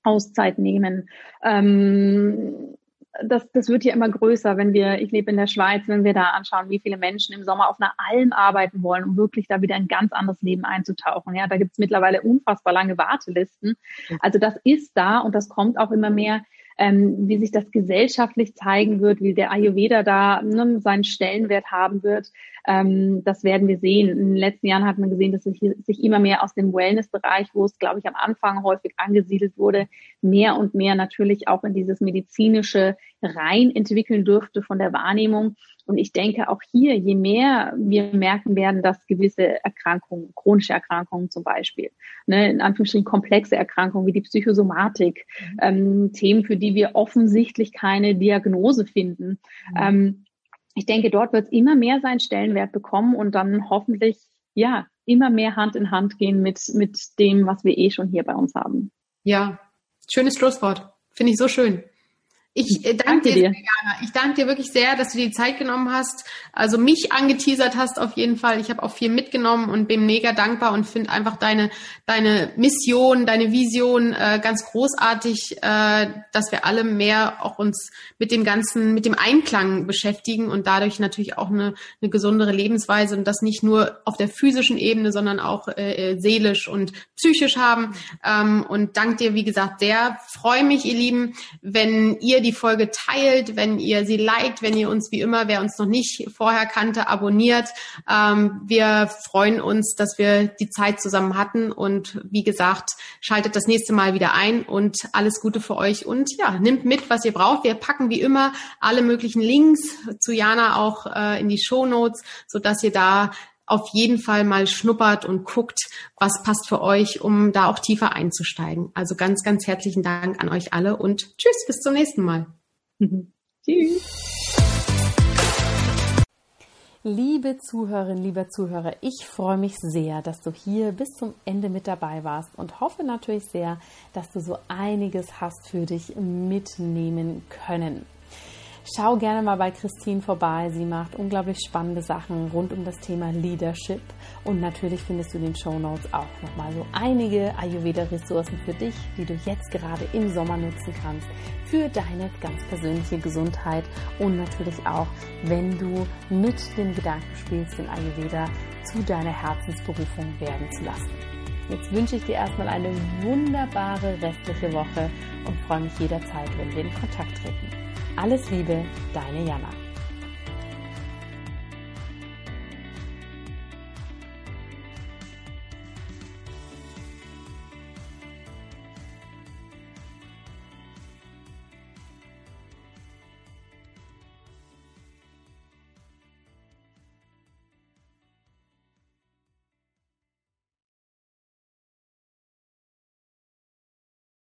Auszeit nehmen. Ähm, das, das wird ja immer größer, wenn wir, ich lebe in der Schweiz, wenn wir da anschauen, wie viele Menschen im Sommer auf einer Alm arbeiten wollen, um wirklich da wieder ein ganz anderes Leben einzutauchen. Ja, da gibt es mittlerweile unfassbar lange Wartelisten. Also das ist da und das kommt auch immer mehr ähm, wie sich das gesellschaftlich zeigen wird, wie der Ayurveda da ne, seinen Stellenwert haben wird. Ähm, das werden wir sehen. In den letzten Jahren hat man gesehen, dass sich, sich immer mehr aus dem Wellness-Bereich, wo es, glaube ich, am Anfang häufig angesiedelt wurde, mehr und mehr natürlich auch in dieses medizinische rein entwickeln dürfte von der Wahrnehmung. Und ich denke auch hier, je mehr wir merken werden, dass gewisse Erkrankungen, chronische Erkrankungen zum Beispiel, ne, in Anführungsstrichen komplexe Erkrankungen wie die Psychosomatik, mhm. ähm, Themen, für die wir offensichtlich keine Diagnose finden. Mhm. Ähm, ich denke, dort wird es immer mehr seinen Stellenwert bekommen und dann hoffentlich, ja, immer mehr Hand in Hand gehen mit, mit dem, was wir eh schon hier bei uns haben. Ja, schönes Schlusswort. Finde ich so schön. Ich äh, danke, danke dir. Sehr, ich danke dir wirklich sehr, dass du dir die Zeit genommen hast. Also mich angeteasert hast auf jeden Fall. Ich habe auch viel mitgenommen und bin mega dankbar und finde einfach deine deine Mission, deine Vision äh, ganz großartig, äh, dass wir alle mehr auch uns mit dem ganzen, mit dem Einklang beschäftigen und dadurch natürlich auch eine, eine gesundere Lebensweise und das nicht nur auf der physischen Ebene, sondern auch äh, äh seelisch und psychisch haben. Ähm, und danke dir, wie gesagt, sehr. Freue mich, ihr Lieben, wenn ihr die Folge teilt, wenn ihr sie liked, wenn ihr uns wie immer, wer uns noch nicht vorher kannte, abonniert. Ähm, wir freuen uns, dass wir die Zeit zusammen hatten und wie gesagt, schaltet das nächste Mal wieder ein und alles Gute für euch und ja, nimmt mit, was ihr braucht. Wir packen wie immer alle möglichen Links zu Jana auch äh, in die Show Notes, so dass ihr da auf jeden Fall mal schnuppert und guckt, was passt für euch, um da auch tiefer einzusteigen. Also ganz, ganz herzlichen Dank an euch alle und tschüss, bis zum nächsten Mal. tschüss. Liebe Zuhörerinnen, lieber Zuhörer, ich freue mich sehr, dass du hier bis zum Ende mit dabei warst und hoffe natürlich sehr, dass du so einiges hast für dich mitnehmen können. Schau gerne mal bei Christine vorbei. Sie macht unglaublich spannende Sachen rund um das Thema Leadership. Und natürlich findest du in den Show Notes auch nochmal so einige Ayurveda-Ressourcen für dich, die du jetzt gerade im Sommer nutzen kannst für deine ganz persönliche Gesundheit und natürlich auch, wenn du mit dem Gedanken spielst, den Ayurveda zu deiner Herzensberufung werden zu lassen. Jetzt wünsche ich dir erstmal eine wunderbare restliche Woche und freue mich jederzeit, wenn wir in Kontakt treten. Alles Liebe, deine Jana.